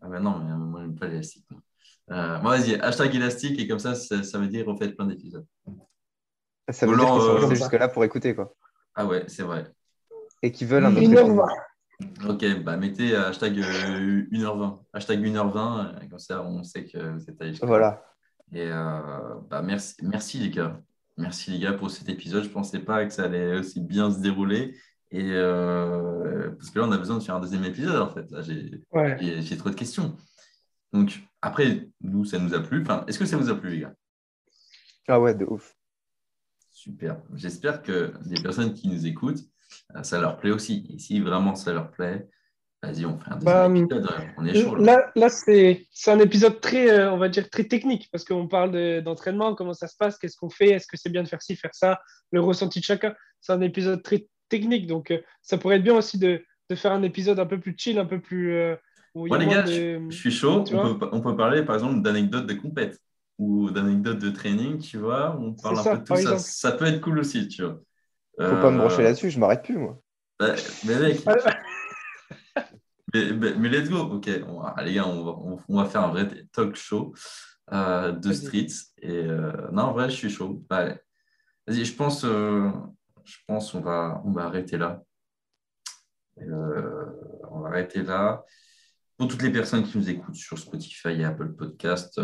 S1: Ah ben non, mais moi, j'aime pas l'élastique. moi. Euh, bon, vas-y, hashtag élastique, et comme ça, ça, ça veut dire on fait plein d'épisodes.
S3: Ça veut dire qu'ils sont
S1: euh,
S3: restés jusque-là pour écouter, quoi.
S1: Ah ouais, c'est vrai.
S3: Et qu'ils veulent un autre épisode.
S1: Ok, bah mettez euh, hashtag euh, 1h20. Hashtag 1h20, euh, comme ça on sait que vous êtes là.
S3: Voilà.
S1: Et euh, bah merci, merci les gars. Merci les gars pour cet épisode. Je ne pensais pas que ça allait aussi bien se dérouler. Et euh, parce que là, on a besoin de faire un deuxième épisode en fait. Là, j'ai
S2: Ouais.
S1: j'ai- j'ai trop de questions. Donc après, nous, ça nous a plu. Enfin, est-ce que ça vous a plu les gars?
S3: Ah ouais, de ouf.
S1: Super. J'espère que les personnes qui nous écoutent, euh, ça leur plaît aussi. Et si vraiment ça leur plaît, vas-y, on fait un deuxième
S2: Bah,
S1: épisode. On est chaud. là.
S2: Là, là c'est c'est un épisode très, euh, on va dire, très technique parce qu'on parle de- d'entraînement, comment ça se passe, qu'est-ce qu'on fait, est-ce que c'est bien de faire ci, faire ça, le ressenti de chacun. C'est un épisode très technique, donc euh, ça pourrait être bien aussi de, de faire un épisode un peu plus chill, un peu plus. euh, où il y
S1: Moi,
S2: a
S1: les gars,
S2: de-
S1: je, je suis chaud. On peut, on peut parler, par exemple, d'anecdotes de compète ou d'anecdotes de training, tu vois. On parle un
S2: ça,
S1: peu de tout ça. Ça peut être cool aussi, tu vois.
S3: Faut pas me
S1: Euh,
S3: brancher là-dessus, je m'arrête plus, moi.
S1: bah, mais mec,
S2: Ah,
S1: mais, mais- mais let's go. Ok, on va- les gars, on va, on- on va faire un vrai talk show euh, de streets. Et euh, non, en vrai, je suis chaud. Bah. Vas-y, je pense, euh, je pense on va, on va arrêter là. Euh, on va arrêter là. Pour toutes les personnes qui nous écoutent sur Spotify et Apple Podcast,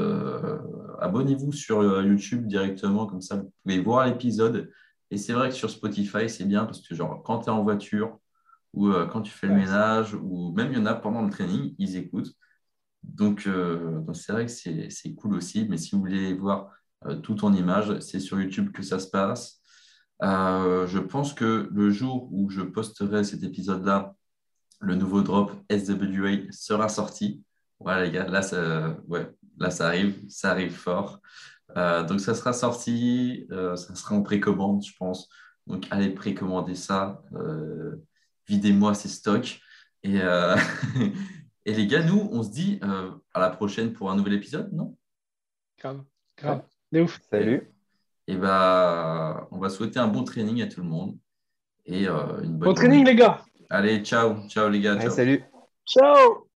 S1: abonnez-vous sur YouTube directement, comme ça vous pouvez voir l'épisode. Et c'est vrai que sur Spotify, c'est bien parce que genre quand tu es en voiture ou euh, quand tu fais le ménage ou même il y en a pendant le training, ils écoutent. Donc euh, donc c'est vrai que c'est c'est cool aussi. Mais si vous voulez voir euh, tout en image, c'est sur YouTube que ça se passe. Euh, je pense que le jour où je posterai cet épisode-là, le nouveau drop SWA sera sorti. Voilà, les gars, là, ça, ouais, là, ça arrive, ça arrive fort. Euh, donc, ça sera sorti, ça sera en précommande, je pense. Donc, allez précommander ça, euh, videz-moi ces stocks. Et, euh, et les gars, nous, on se dit euh, à la prochaine pour un nouvel épisode, non?
S2: Grave, grave. De ouf.
S3: Salut.
S1: Et bah, on va souhaiter un bon training à tout le monde. Et euh, une bonne
S2: Bon training, les gars.
S1: Allez, ciao. Ciao les gars.
S3: Allez,
S1: ciao.
S3: salut.
S2: Ciao